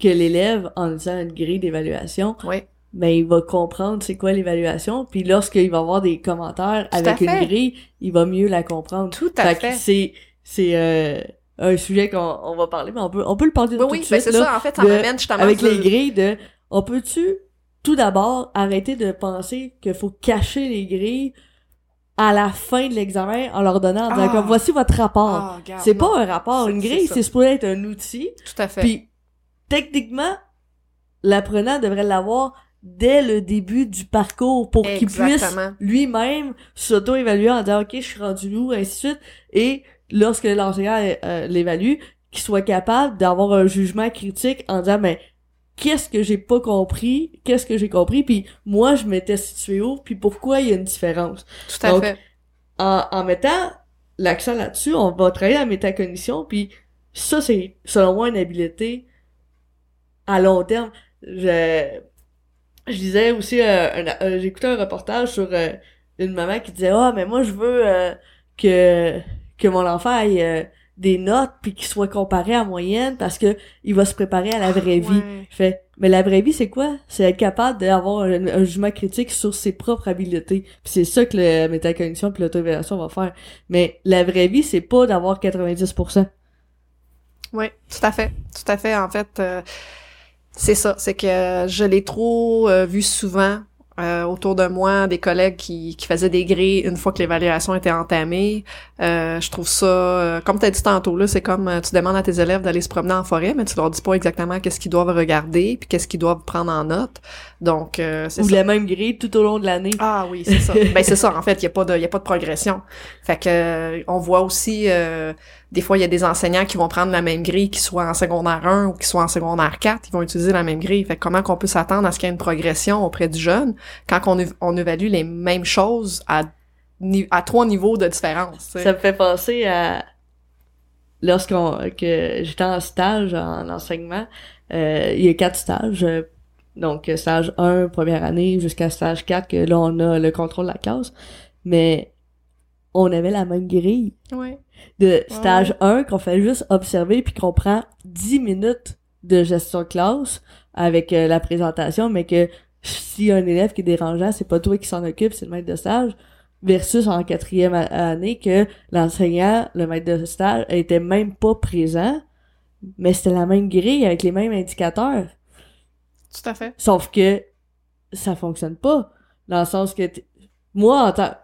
que l'élève, en utilisant une grille d'évaluation, Oui. ben il va comprendre c'est quoi l'évaluation, puis lorsqu'il va avoir des commentaires Tout avec une fait. grille, il va mieux la comprendre. Tout à que fait. c'est c'est euh, un sujet qu'on on va parler, mais on peut on peut le parler Oui, tout oui, de ben suite c'est ça. En fait, ça m'amène justement avec les grilles de on peut-tu tout d'abord arrêter de penser qu'il faut cacher les grilles à la fin de l'examen en leur donnant en disant Ah. comme voici votre rapport. Ah, c'est pas un rapport, une grille, c'est supposé être un outil. Tout à fait. Puis techniquement, l'apprenant devrait l'avoir dès le début du parcours pour qu'il puisse lui-même s'auto-évaluer en disant ok je suis rendu où ainsi de suite et lorsque l'enseignant euh, l'évalue qu'il soit capable d'avoir un jugement critique en disant mais qu'est-ce que j'ai pas compris qu'est-ce que j'ai compris puis moi je m'étais situé où puis pourquoi il y a une différence Tout à Donc, fait. en, en mettant l'accent là-dessus, on va travailler la métacognition, puis ça, c'est, selon moi, une habileté à long terme. Je, je lisais aussi, euh, un- euh, j'écoutais un reportage sur euh, une maman qui disait « Ah, mais moi, je veux euh, que, que mon enfant ait euh, des notes, puis qu'il soit comparé à moyenne, parce que il va se préparer à la vraie vie. Ouais. Je fais, mais la vraie vie, c'est quoi? C'est être capable d'avoir un, un jugement critique sur ses propres habiletés. Puis c'est ça que la métacognition puis l'auto-évaluation va faire. Mais la vraie vie, c'est pas d'avoir 90%. Oui, tout à fait. Tout à fait. En fait, euh, c'est ça. C'est que je l'ai trop euh, vu souvent euh, autour de moi, des collègues qui, qui faisaient des grilles une fois que l'évaluation était entamée. Euh, je trouve ça, euh, comme tu as dit tantôt, là, c'est comme euh, tu demandes à tes élèves d'aller se promener en forêt, mais tu leur dis pas exactement qu'est-ce qu'ils doivent regarder puis qu'est-ce qu'ils doivent prendre en note. Donc, euh, c'est Ou ça. la même grille tout au long de l'année. Ah oui, c'est ça. ben c'est ça en fait, il y a pas de y a pas de progression. Fait que euh, on voit aussi euh, des fois il y a des enseignants qui vont prendre la même grille qu'ils soient en secondaire 1 ou qu'ils soient en secondaire 4, ils vont utiliser la même grille. Fait que comment qu'on peut s'attendre à ce qu'il y ait une progression auprès du jeune quand on, év- on évalue les mêmes choses à trois niveaux de différence. Ça me fait penser à lorsqu'on que j'étais en stage en enseignement, euh, il y a quatre stages. euh, donc stage 1, première année, jusqu'à stage 4, que là on a le contrôle de la classe. Mais on avait la même grille Ouais. De stage 1 qu'on fait juste observer puis qu'on prend 10 minutes de gestion de classe avec euh, la présentation, mais que si un élève qui est dérangeant, c'est pas toi qui s'en occupe, c'est le maître de stage, versus en quatrième année que l'enseignant, le maître de stage, était même pas présent, mais c'était la même grille avec les mêmes indicateurs. Tout à fait. Sauf que ça fonctionne pas. Dans le sens que moi, en tant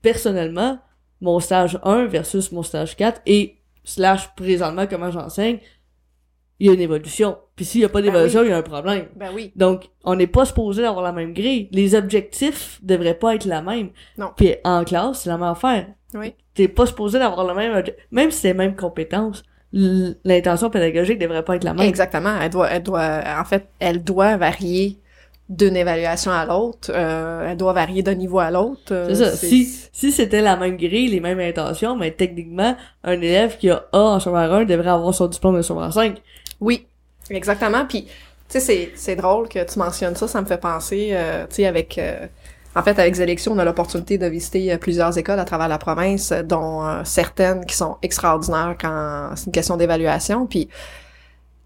personnellement, mon stage 1 versus mon stage 4 et slash présentement comment j'enseigne, il y a une évolution. Puis s'il y a pas d'évolution, il y a un problème. Ben oui. Donc, on n'est pas supposé avoir la même grille. Les objectifs devraient pas être la même. Non. Puis en classe, c'est la même affaire. Oui. T'es pas supposé d'avoir le même même si c'est les mêmes compétences. L'intention pédagogique devrait pas être la même. Exactement. Elle doit, elle doit, en fait, elle doit varier d'une évaluation à l'autre. Euh, elle doit varier d'un niveau à l'autre. Euh, C'est ça. Si, si c'était la même grille, les mêmes intentions, mais techniquement, un élève qui a A en secondaire 1 devrait avoir son diplôme de secondaire 5. Oui, exactement. Puis, tu sais, c'est, c'est drôle que tu mentionnes ça. Ça me fait penser, euh, tu sais, avec... euh, en fait, avec Zélection, on a l'opportunité de visiter euh, plusieurs écoles à travers la province, dont certaines qui sont extraordinaires quand c'est une question d'évaluation. Puis,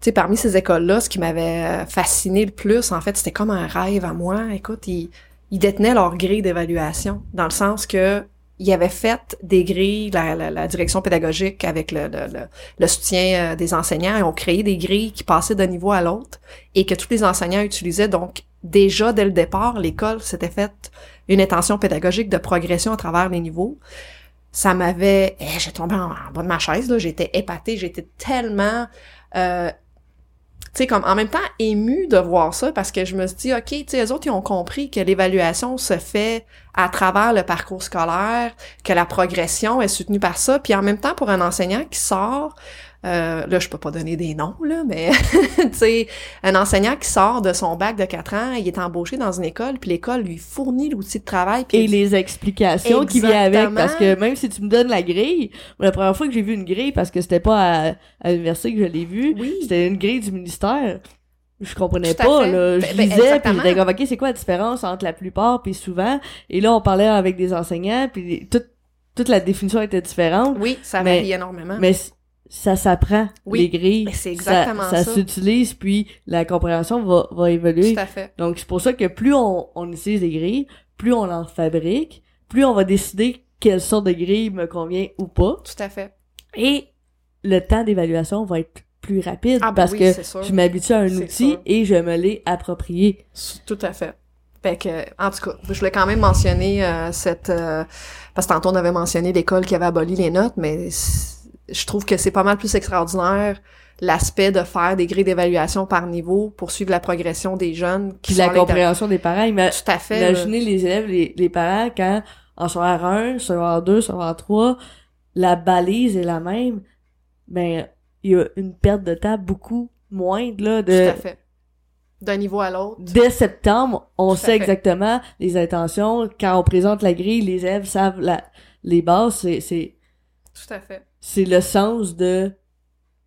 tu sais, parmi ces écoles-là, ce qui m'avait euh, fasciné le plus, en fait, c'était comme un rêve à moi. Écoute, ils, ils détenaient leur grille d'évaluation, dans le sens que ils avaient fait des grilles, la, la, la direction pédagogique avec le, le, le, le soutien euh, des enseignants, ils ont créé des grilles qui passaient d'un niveau à l'autre et que tous les enseignants utilisaient. Donc, déjà, dès le départ, l'école s'était faite une intention pédagogique de progression à travers les niveaux. Ça m'avait... eh, j'ai tombé en, en bas de ma chaise, là. J'étais épatée, j'étais tellement... Euh, sais, comme en même temps ému de voir ça parce que je me suis dit, OK, tu sais, les autres, ils ont compris que l'évaluation se fait à travers le parcours scolaire, que la progression est soutenue par ça. Puis en même temps, pour un enseignant qui sort, euh, là, je peux pas donner des noms, là, mais tu sais, un enseignant qui sort de son bac de 4 ans, il est embauché dans une école, puis l'école lui fournit l'outil de travail. Puis Et les explications qui viennent avec, parce que même si tu me donnes la grille, la première fois que j'ai vu une grille, parce que c'était pas à, à l'université que je l'ai vue, Oui. c'était une grille du ministère. Je comprenais pas, là. Je Ben- ben, lisais, puis j'étais comme, OK, c'est quoi la différence entre la plupart puis souvent? Et là, on parlait avec des enseignants, puis toute, toute la définition était différente. Oui, ça Mais- varie énormément. Mais ça s'apprend, Oui, les grilles. mais c'est exactement ça. ça. s'utilise, puis la compréhension va, va évoluer. Tout à fait. Donc, c'est pour ça que plus on, on utilise des grilles, plus on en fabrique, plus on va décider quelle sorte de grille me convient ou pas. Tout à fait. Et le temps d'évaluation va être plus rapide Ah, ben parce oui, que je m'habitue à un outil sûr. et je me l'ai approprié. Tout à fait. Fait que, en tout cas, je voulais quand même mentionner euh, cette... euh, parce que tantôt, on avait mentionné l'école qui avait aboli les notes, mais je trouve que c'est pas mal plus extraordinaire l'aspect de faire des grilles d'évaluation par niveau pour suivre la progression des jeunes qui la compréhension des parents. Ima- Tout à fait. là. Imaginez les élèves, les, les parents, quand en secondaire 1, secondaire 2, secondaire 3, la balise est la même, ben, il y a une perte de temps beaucoup moindre, là, Tout de, à fait. D'un niveau à l'autre. dès septembre, on Tout sait exactement les intentions. Quand on présente la grille, les élèves savent la, les bases. C'est, c'est, Tout à fait. C'est le sens de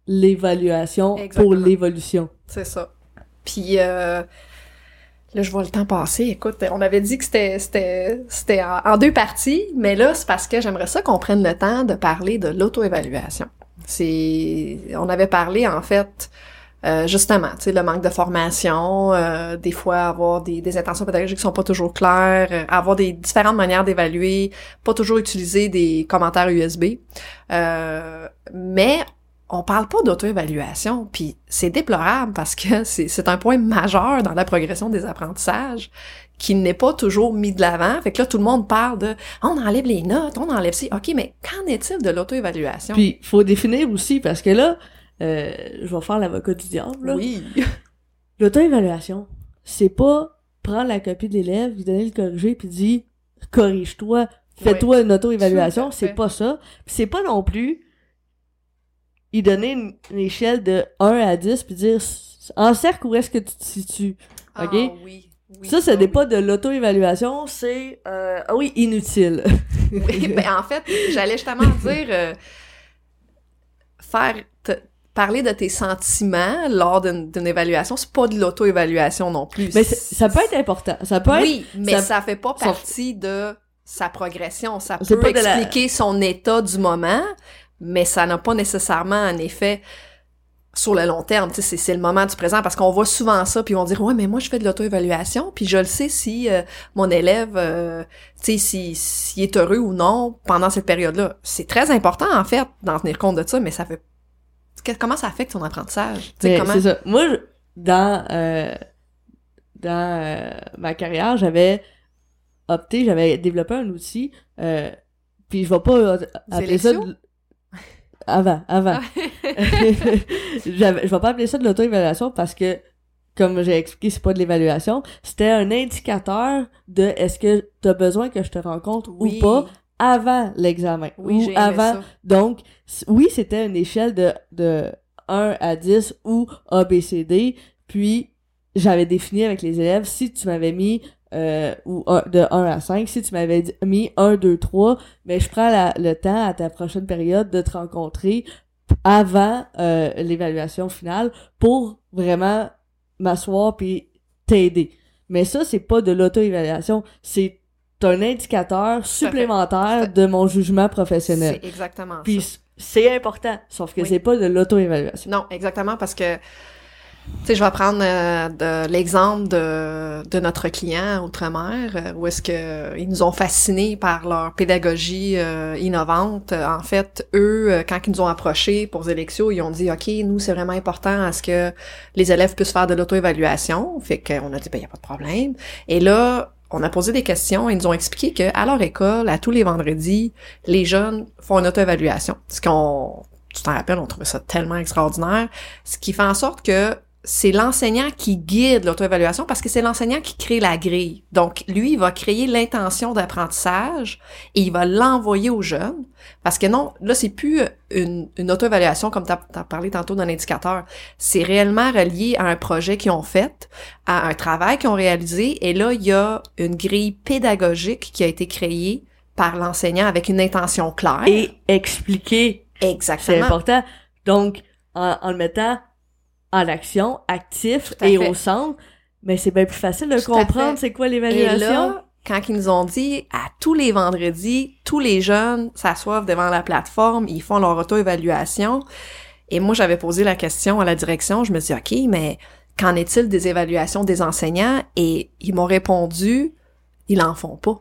l'évaluation pour l'évolution. C'est ça. Puis euh, là, je vois le temps passer. Écoute, on avait dit que c'était c'était c'était en, en deux parties, mais là, c'est parce que j'aimerais ça qu'on prenne le temps de parler de l'auto-évaluation. C'est on avait parlé en fait euh, justement, tu sais, le manque de formation, euh, des fois avoir des, des intentions pédagogiques qui sont pas toujours claires, euh, avoir des différentes manières d'évaluer, pas toujours utiliser des commentaires USB. Euh, mais on parle pas d'auto-évaluation, puis c'est déplorable parce que c'est un point majeur dans la progression des apprentissages qui n'est pas toujours mis de l'avant. Fait que là, tout le monde parle de on enlève les notes, on enlève ci. OK, mais qu'en est-il de l'auto-évaluation? Puis, faut définir aussi, parce que là, euh, je vais faire l'avocat du diable, là. oui. L'auto-évaluation, c'est pas prendre la copie de l'élève, lui donner le corrigé, puis dire corrige-toi, fais-toi une auto-évaluation. C'est pas ça. C'est pas non plus y donner une, une échelle de 1 à 10, puis dire en cercle où est-ce que tu te situes? Ah, OK? oui. oui, ça, ce ah, n'est oui. pas de l'auto-évaluation, c'est, euh, ah oui, inutile. Oui, ben en fait, j'allais justement dire, euh, faire parler de tes sentiments lors d'une évaluation, c'est pas de l'auto-évaluation non plus. Mais ça peut être important. Ça peut être... oui, mais ça- ça, fait pas partie de sa progression. Ça peut pas de la- expliquer son état du moment, mais ça n'a pas nécessairement un effet sur le long terme. Tu sais, c'est- le moment du présent parce qu'on voit souvent ça, puis on dit ouais, mais moi je fais de l'auto-évaluation, puis je le sais si euh, mon élève, euh, tu sais, si s'il est heureux ou non pendant cette période-là. C'est très important en fait d'en tenir compte de ça, mais ça fait comment ça affecte ton apprentissage? Comment C'est ça. Moi, je- dans euh, dans euh, ma carrière, j'avais opté, j'avais développé un outil, euh, puis je vais pas appeler ça... De- Avant, avant. Je vais pas appeler ça de l'auto-évaluation parce que, comme j'ai expliqué, c'est pas de l'évaluation. C'était un indicateur de est-ce que tu as besoin que je te rencontre Oui. ou pas avant l'examen. Oui, ou avant ça. donc, oui, c'était une échelle de, de 1 à 10 ou A, B, C, D. Puis, j'avais défini avec les élèves, si tu m'avais mis euh, ou un- de 1 à 5, si tu m'avais mis 1, 2, 3, mais je prends la- le temps à ta prochaine période de te rencontrer avant euh, l'évaluation finale pour vraiment m'asseoir puis t'aider. Mais ça, c'est pas de l'auto-évaluation, c'est un indicateur supplémentaire de mon jugement professionnel. C'est exactement Puis ça. c'est important, sauf que Oui. c'est pas de l'auto-évaluation. Non, exactement, parce que, tu sais, je vais prendre euh, l'exemple de, de notre client Outre-mer, euh, où est-ce que euh, ils nous ont fascinés par leur pédagogie euh, innovante. En fait, eux, quand ils nous ont approchés pour Zélexio, ils ont dit, OK, nous, c'est vraiment important à ce que les élèves puissent faire de l'auto-évaluation. Fait qu'on a dit, ben, il n'y a pas de problème. Et là, on a posé des questions et ils nous ont expliqué qu'à leur école, à tous les vendredis, les jeunes font une auto-évaluation. Ce qu'on, tu t'en rappelles, on trouvait ça tellement extraordinaire. Ce qui fait en sorte que c'est l'enseignant qui guide l'auto-évaluation parce que c'est l'enseignant qui crée la grille. Donc, lui, il va créer l'intention d'apprentissage et il va l'envoyer aux jeunes. Parce que non, là, c'est plus une, une auto-évaluation comme tu as, parlé tantôt d'un indicateur. C'est réellement relié à un projet qu'ils ont fait, à un travail qu'ils ont réalisé. Et là, il y a une grille pédagogique qui a été créée par l'enseignant avec une intention claire. Et expliquer, c'est Exactement. important. Donc, en, en le mettant en action, actif et fait. au centre, mais c'est bien plus facile de Tout comprendre c'est quoi l'évaluation. quand ils nous ont dit, à tous les vendredis, tous les jeunes s'assoivent devant la plateforme, ils font leur auto-évaluation. Et moi, j'avais posé la question à la direction, je me suis dit, OK, mais qu'en est-il des évaluations des enseignants? Et ils m'ont répondu, ils en font pas.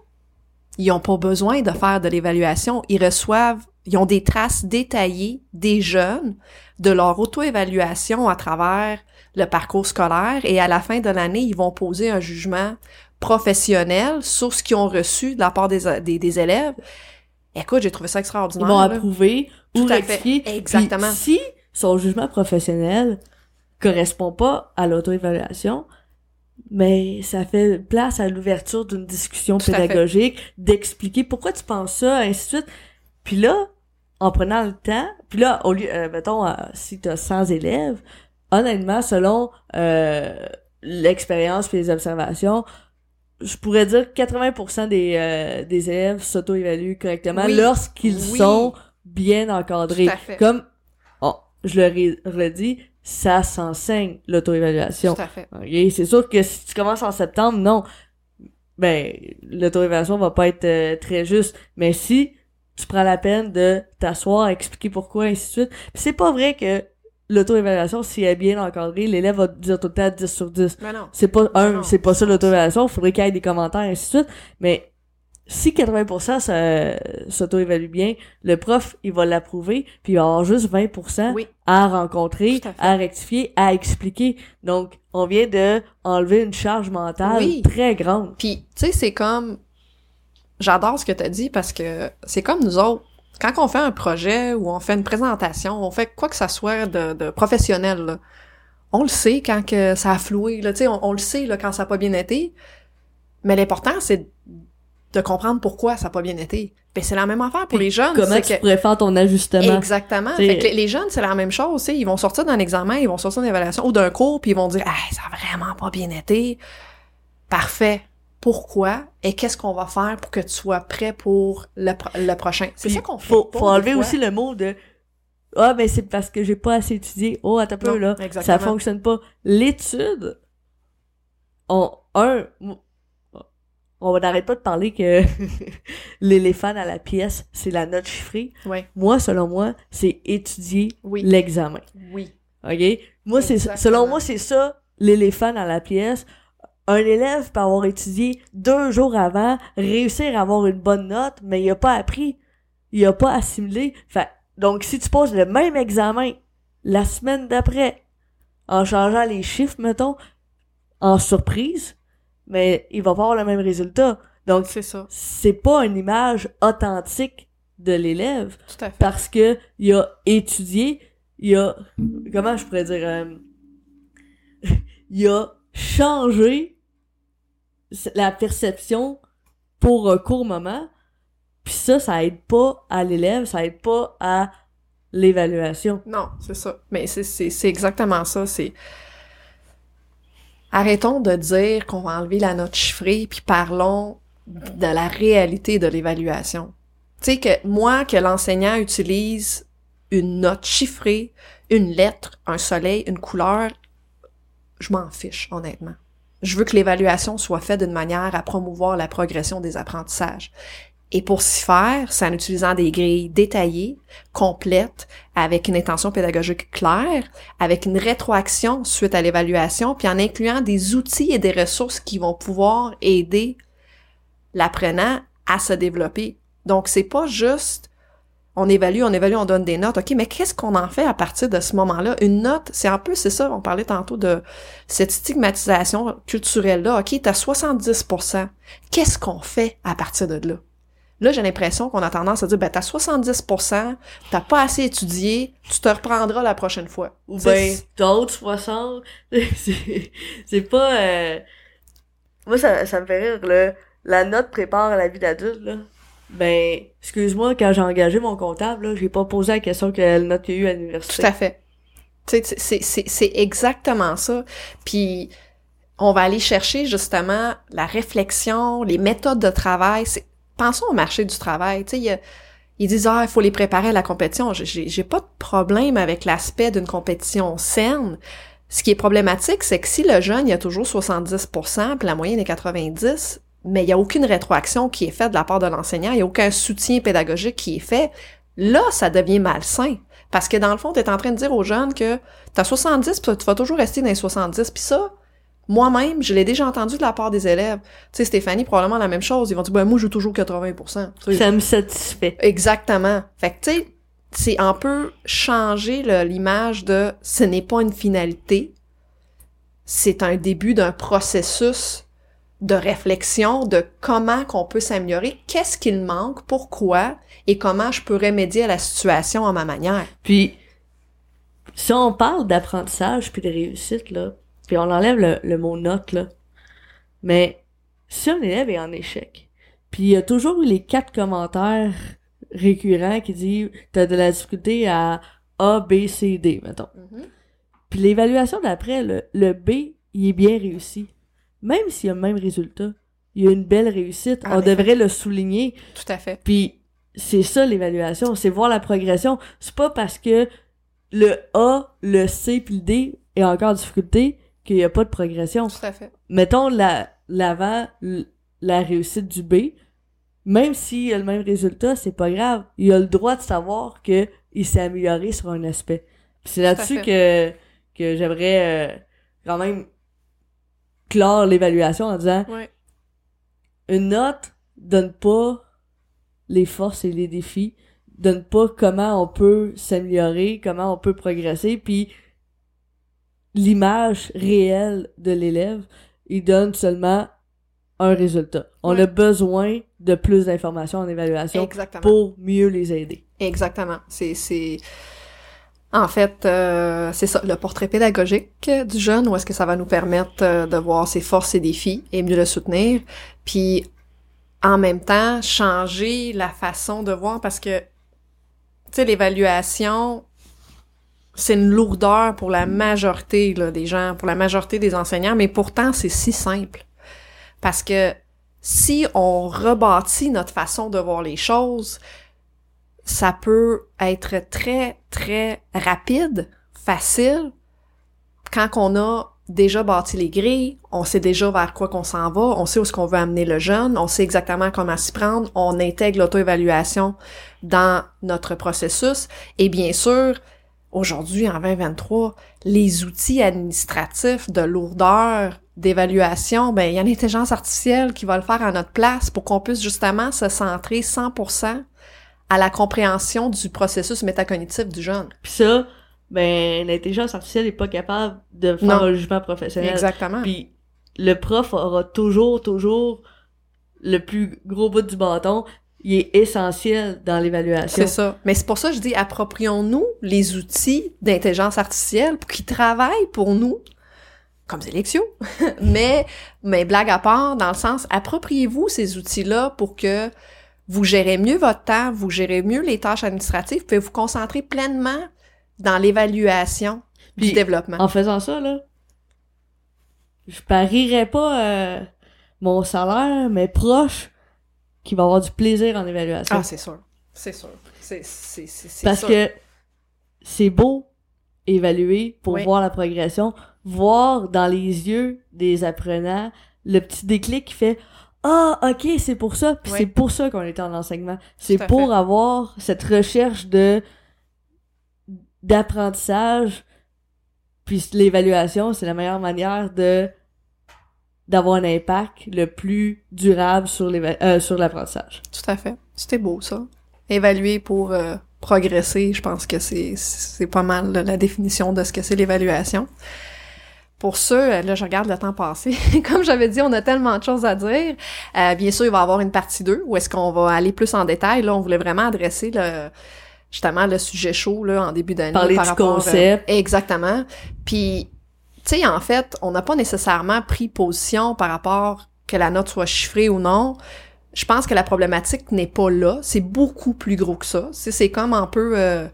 Ils ont pas besoin de faire de l'évaluation. Ils reçoivent, ils ont des traces détaillées des jeunes de leur auto-évaluation à travers le parcours scolaire et à la fin de l'année, ils vont poser un jugement professionnel sur ce qu'ils ont reçu de la part des, des, des élèves. Écoute, j'ai trouvé ça Ils extraordinaire. vont là. approuver ou rectifier. Exactement. Puis si son jugement professionnel correspond pas à l'auto-évaluation, mais ça fait place à l'ouverture d'une discussion Tout pédagogique, d'expliquer pourquoi tu penses ça, ainsi de suite. Puis là, en prenant le temps, puis là, au lieu, euh, mettons, euh, si tu as 100 élèves, honnêtement, selon euh, l'expérience et les observations, je pourrais dire que 80% des, euh, des élèves s'auto-évaluent correctement Oui. lorsqu'ils Oui. sont bien encadrés. Tout à fait. Comme, oh, je le redis, ça s'enseigne, l'auto-évaluation. Tout à fait. Ok, C'est sûr que si tu commences en septembre, non. Ben, l'auto-évaluation va pas être euh, très juste. Mais si tu prends la peine de t'asseoir, expliquer pourquoi, ainsi de suite. Puis c'est pas vrai que l'auto-évaluation, si elle est bien encadrée, l'élève va dire tout le temps 10 sur 10. Mais non. C'est pas, un, non. c'est pas ça l'auto-évaluation, faudrait qu'il y ait des commentaires, ainsi de suite. Mais si 80% ça- s'auto-évalue bien, le prof, il va l'approuver, puis il va avoir juste 20% Oui. à rencontrer, à rectifier, à expliquer. Donc, on vient de enlever une charge mentale Oui. très grande. Puis, tu sais, c'est comme... J'adore ce que tu as dit parce que c'est comme nous autres. Quand on fait un projet ou on fait une présentation, on fait quoi que ça soit de, de professionnel, là, on le sait quand que ça a floué, là, tu sais, on, on le sait là, quand ça n'a pas bien été. Mais l'important, c'est de comprendre pourquoi ça n'a pas bien été. Ben, c'est la même affaire pour les jeunes. Comment tu que- pourrais faire ton ajustement? Exactement. Fait que les- les jeunes, c'est la même chose. Ils vont sortir d'un examen, ils vont sortir d'une évaluation ou d'un cours, puis ils vont dire Ah, ça a vraiment pas bien été. Parfait. Pourquoi? Et qu'est-ce qu'on va faire pour que tu sois prêt pour le, pro- le prochain? C'est ça qu'on fait. Faut, faut enlever fois. aussi le mot de ah ben c'est parce que j'ai pas assez étudié. Oh attends un peu là, exactement. ça fonctionne pas. L'étude, on un, on n'arrête pas de parler que l'éléphant à la pièce, c'est la note chiffrée. Ouais. Moi, selon moi, c'est étudier Oui. l'examen. Oui. OK? Moi, c'est selon moi, c'est ça, l'éléphant dans la pièce. Un élève peut avoir étudié deux jours avant, réussir à avoir une bonne note, mais il a pas appris. Il a pas assimilé. Fait, donc, si tu poses le même examen la semaine d'après, en changeant les chiffres, mettons, en surprise, mais il va pas avoir le même résultat. Donc, C'est ça. c'est pas une image authentique de l'élève Tout à fait. parce que il a étudié, il a comment je pourrais dire euh, il a changé la perception pour un court moment. Puis ça ça aide pas à l'élève, ça aide pas à l'évaluation. Non, c'est ça. Mais c'est, exactement ça. C'est arrêtons de dire qu'on va enlever la note chiffrée, puis parlons de la réalité de l'évaluation. Tu sais que moi, que l'enseignant utilise une note chiffrée, une lettre, un soleil, une couleur, je m'en fiche, honnêtement. Je veux que l'évaluation soit faite d'une manière à promouvoir la progression des apprentissages. Et pour s'y faire, c'est en utilisant des grilles détaillées, complètes, avec une intention pédagogique claire, avec une rétroaction suite à l'évaluation, puis en incluant des outils et des ressources qui vont pouvoir aider l'apprenant à se développer. Donc, c'est pas juste on évalue, on évalue, on donne des notes. OK, mais qu'est-ce qu'on en fait à partir de ce moment-là? Une note, c'est un peu, c'est ça, on parlait tantôt de cette stigmatisation culturelle-là. OK, t'as 70% Qu'est-ce qu'on fait à partir de là? Là, j'ai l'impression qu'on a tendance à dire, ben, t'as 70% t'as pas assez étudié, tu te reprendras la prochaine fois. Ou ben d'autres 60, c'est c'est pas euh, moi ça ça me fait rire le la note prépare à la vie d'adulte là. Ben, excuse-moi, quand j'ai engagé mon comptable, là, j'ai pas posé la question quelle note a eu à l'université. Tout à fait. Tu c'est, exactement ça. Puis, on va aller chercher justement la réflexion, les méthodes de travail. Pensons au marché du travail. Tu sais, ils disent, ah, il faut les préparer à la compétition. J'ai pas de problème avec l'aspect d'une compétition saine. Ce qui est problématique, c'est que si le jeune, il a toujours 70%, puis la moyenne est 90%, mais il y a aucune rétroaction qui est faite de la part de l'enseignant, il y a aucun soutien pédagogique qui est fait, là, ça devient malsain. Parce que dans le fond, tu es en train de dire aux jeunes que tu as 70, puis tu vas toujours rester dans les 70. Puis ça, moi-même, je l'ai déjà entendu de la part des élèves. Tu sais, Stéphanie, probablement la même chose. Ils vont dire, ben moi, je joue toujours 80%. Tu sais, Ça me satisfait. Exactement. Fait que, tu sais, c'est un peu changer l'image de ce n'est pas une finalité, c'est un début d'un processus de réflexion de comment qu'on peut s'améliorer, qu'est-ce qu'il manque, pourquoi, et comment je peux remédier à la situation à ma manière. Puis si on parle d'apprentissage puis de réussite là, puis on enlève le, le mot note là, mais si un élève est en échec, puis il y a toujours eu les quatre commentaires récurrents qui disent t'as de la difficulté à A, B, C, D, mettons. Puis l'évaluation d'après, le, le B, il est bien réussi. Même s'il y a le même résultat, il y a une belle réussite. En on devrait le souligner. Tout à fait. Puis c'est ça l'évaluation, c'est voir la progression. C'est pas parce que le A, le C puis le D est encore en difficulté qu'il y a pas de progression. Tout à fait. Mettons la l'avant la réussite du B, même s'il a le même résultat, c'est pas grave. Il a le droit de savoir que il s'est amélioré sur un aspect. C'est là-dessus que que j'aimerais euh, quand même clore l'évaluation en disant Ouais. une note donne pas les forces et les défis, donne pas comment on peut s'améliorer, comment on peut progresser, puis l'image réelle de l'élève, il donne seulement un résultat. On Ouais. a besoin de plus d'informations en évaluation Exactement. pour mieux les aider. Exactement. C'est, c'est, en fait, euh, c'est ça, le portrait pédagogique du jeune, où est-ce que ça va nous permettre euh, de voir ses forces et défis et mieux le soutenir, puis en même temps changer la façon de voir parce que, tu sais, l'évaluation, c'est une lourdeur pour la majorité là, des gens, pour la majorité des enseignants, mais pourtant c'est si simple. Parce que si on rebâtit notre façon de voir les choses, ça peut être très, très rapide, facile, quand on a déjà bâti les grilles, on sait déjà vers quoi qu'on s'en va, on sait où est-ce qu'on veut amener le jeune, on sait exactement comment s'y prendre, on intègre l'auto-évaluation dans notre processus, et bien sûr, aujourd'hui, en 2023, les outils administratifs de lourdeur, d'évaluation, ben, il y a une intelligence artificielle qui va le faire à notre place pour qu'on puisse justement se centrer 100% à la compréhension du processus métacognitif du jeune. Puis ça, ben, l'intelligence artificielle est pas capable de faire Non. un jugement professionnel. Exactement. Puis le prof aura toujours, toujours le plus gros bout du bâton. Il est essentiel dans l'évaluation. C'est ça. Mais c'est pour ça que je dis approprions-nous les outils d'intelligence artificielle pour qu'ils travaillent pour nous, comme Zélexio. mais, mais blague à part, dans le sens, appropriez-vous ces outils-là pour que vous gérez mieux votre temps, vous gérez mieux les tâches administratives, vous pouvez vous concentrer pleinement dans l'évaluation du développement. En faisant ça, là, je parierais pas euh, mon salaire, mais proche, qui va avoir du plaisir en évaluation. Ah, c'est sûr. C'est sûr. C'est, c'est, c'est, c'est Parce sûr. que c'est beau évaluer pour Oui. voir la progression, voir dans les yeux des apprenants le petit déclic qui fait ah ok c'est pour ça puis c'est pour ça qu'on est en enseignement c'est pour fait. avoir cette recherche de d'apprentissage puis l'évaluation c'est la meilleure manière de d'avoir un impact le plus durable sur euh, sur l'apprentissage Tout à fait. C'était beau, ça. Évaluer pour euh, progresser, je pense que c'est, c'est pas mal là, la définition de ce que c'est l'évaluation. Pour ceux, euh, là, je regarde le temps passer. Comme j'avais dit, on a tellement de choses à dire. Euh, bien sûr, il va y avoir une partie 2 où est-ce qu'on va aller plus en détail. Là, on voulait vraiment adresser le, justement le sujet chaud là, en début d'année. Parler par du rapport, euh, concept. exactement. Puis, tu sais, en fait, on n'a pas nécessairement pris position par rapport que la note soit chiffrée ou non. Je pense que la problématique n'est pas là. C'est beaucoup plus gros que ça. C'est, c'est comme un peu euh,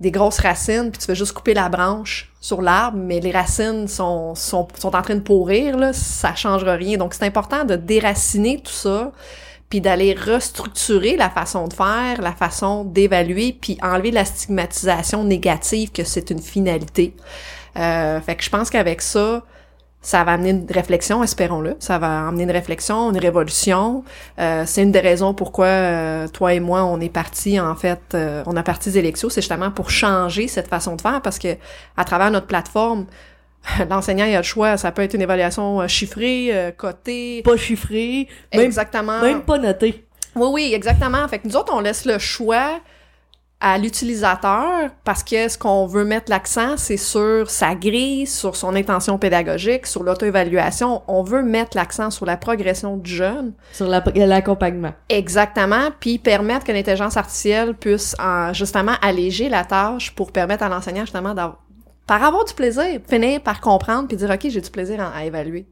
des grosses racines, puis tu fais juste couper la branche sur l'arbre, mais les racines sont, sont, sont en train de pourrir, là, ça changera rien. Donc, c'est important de déraciner tout ça, puis d'aller restructurer la façon de faire, la façon d'évaluer, puis enlever la stigmatisation négative que c'est une finalité. Euh, fait que je pense qu'avec ça, ça va amener une réflexion, espérons-le. Ça va amener une réflexion, une révolution. Euh, c'est une des raisons pourquoi euh, toi et moi, on est partis, en fait, euh, on a parti Zélexio, c'est justement pour changer cette façon de faire parce que à travers notre plateforme, l'enseignant il a le choix. Ça peut être une évaluation euh, chiffrée, euh, cotée. pas chiffré même, exactement. même pas noté Oui, oui, exactement. Fait que nous autres, on laisse le choix à l'utilisateur parce que ce qu'on veut mettre l'accent, c'est sur sa grille, sur son intention pédagogique, sur l'auto-évaluation. On veut mettre l'accent sur la progression du jeune. sur la- l'accompagnement Exactement, puis permettre que l'intelligence artificielle puisse justement alléger la tâche pour permettre à l'enseignant justement d'avoir par avoir du plaisir, finir par comprendre puis dire OK, j'ai du plaisir à, à évaluer.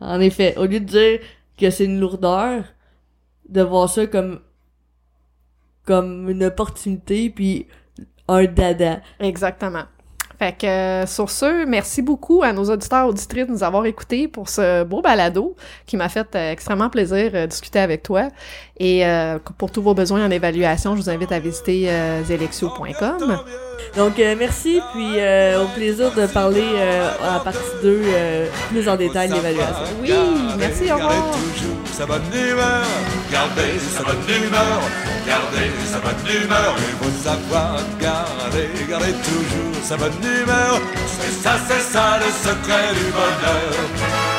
En effet, au lieu de dire que c'est une lourdeur, de voir ça comme comme une opportunité puis un dada. Exactement. Fait que euh, sur ce, merci beaucoup à nos auditeurs auditrices de nous avoir écoutés pour ce beau balado qui m'a fait euh, extrêmement plaisir de discuter avec toi. Et euh, pour tous vos besoins en évaluation, je vous invite à visiter euh, zelexio.com. Donc euh, merci puis euh, au plaisir de parler euh, à la partie 2 euh, plus en détail l'évaluation. Oui, merci, au revoir. Gardez toujours sa bonne humeur. Gardez sa bonne humeur. Gardez sa bonne humeur. Il faut savoir garder, garder toujours sa bonne humeur. C'est ça, c'est ça le secret du bonheur.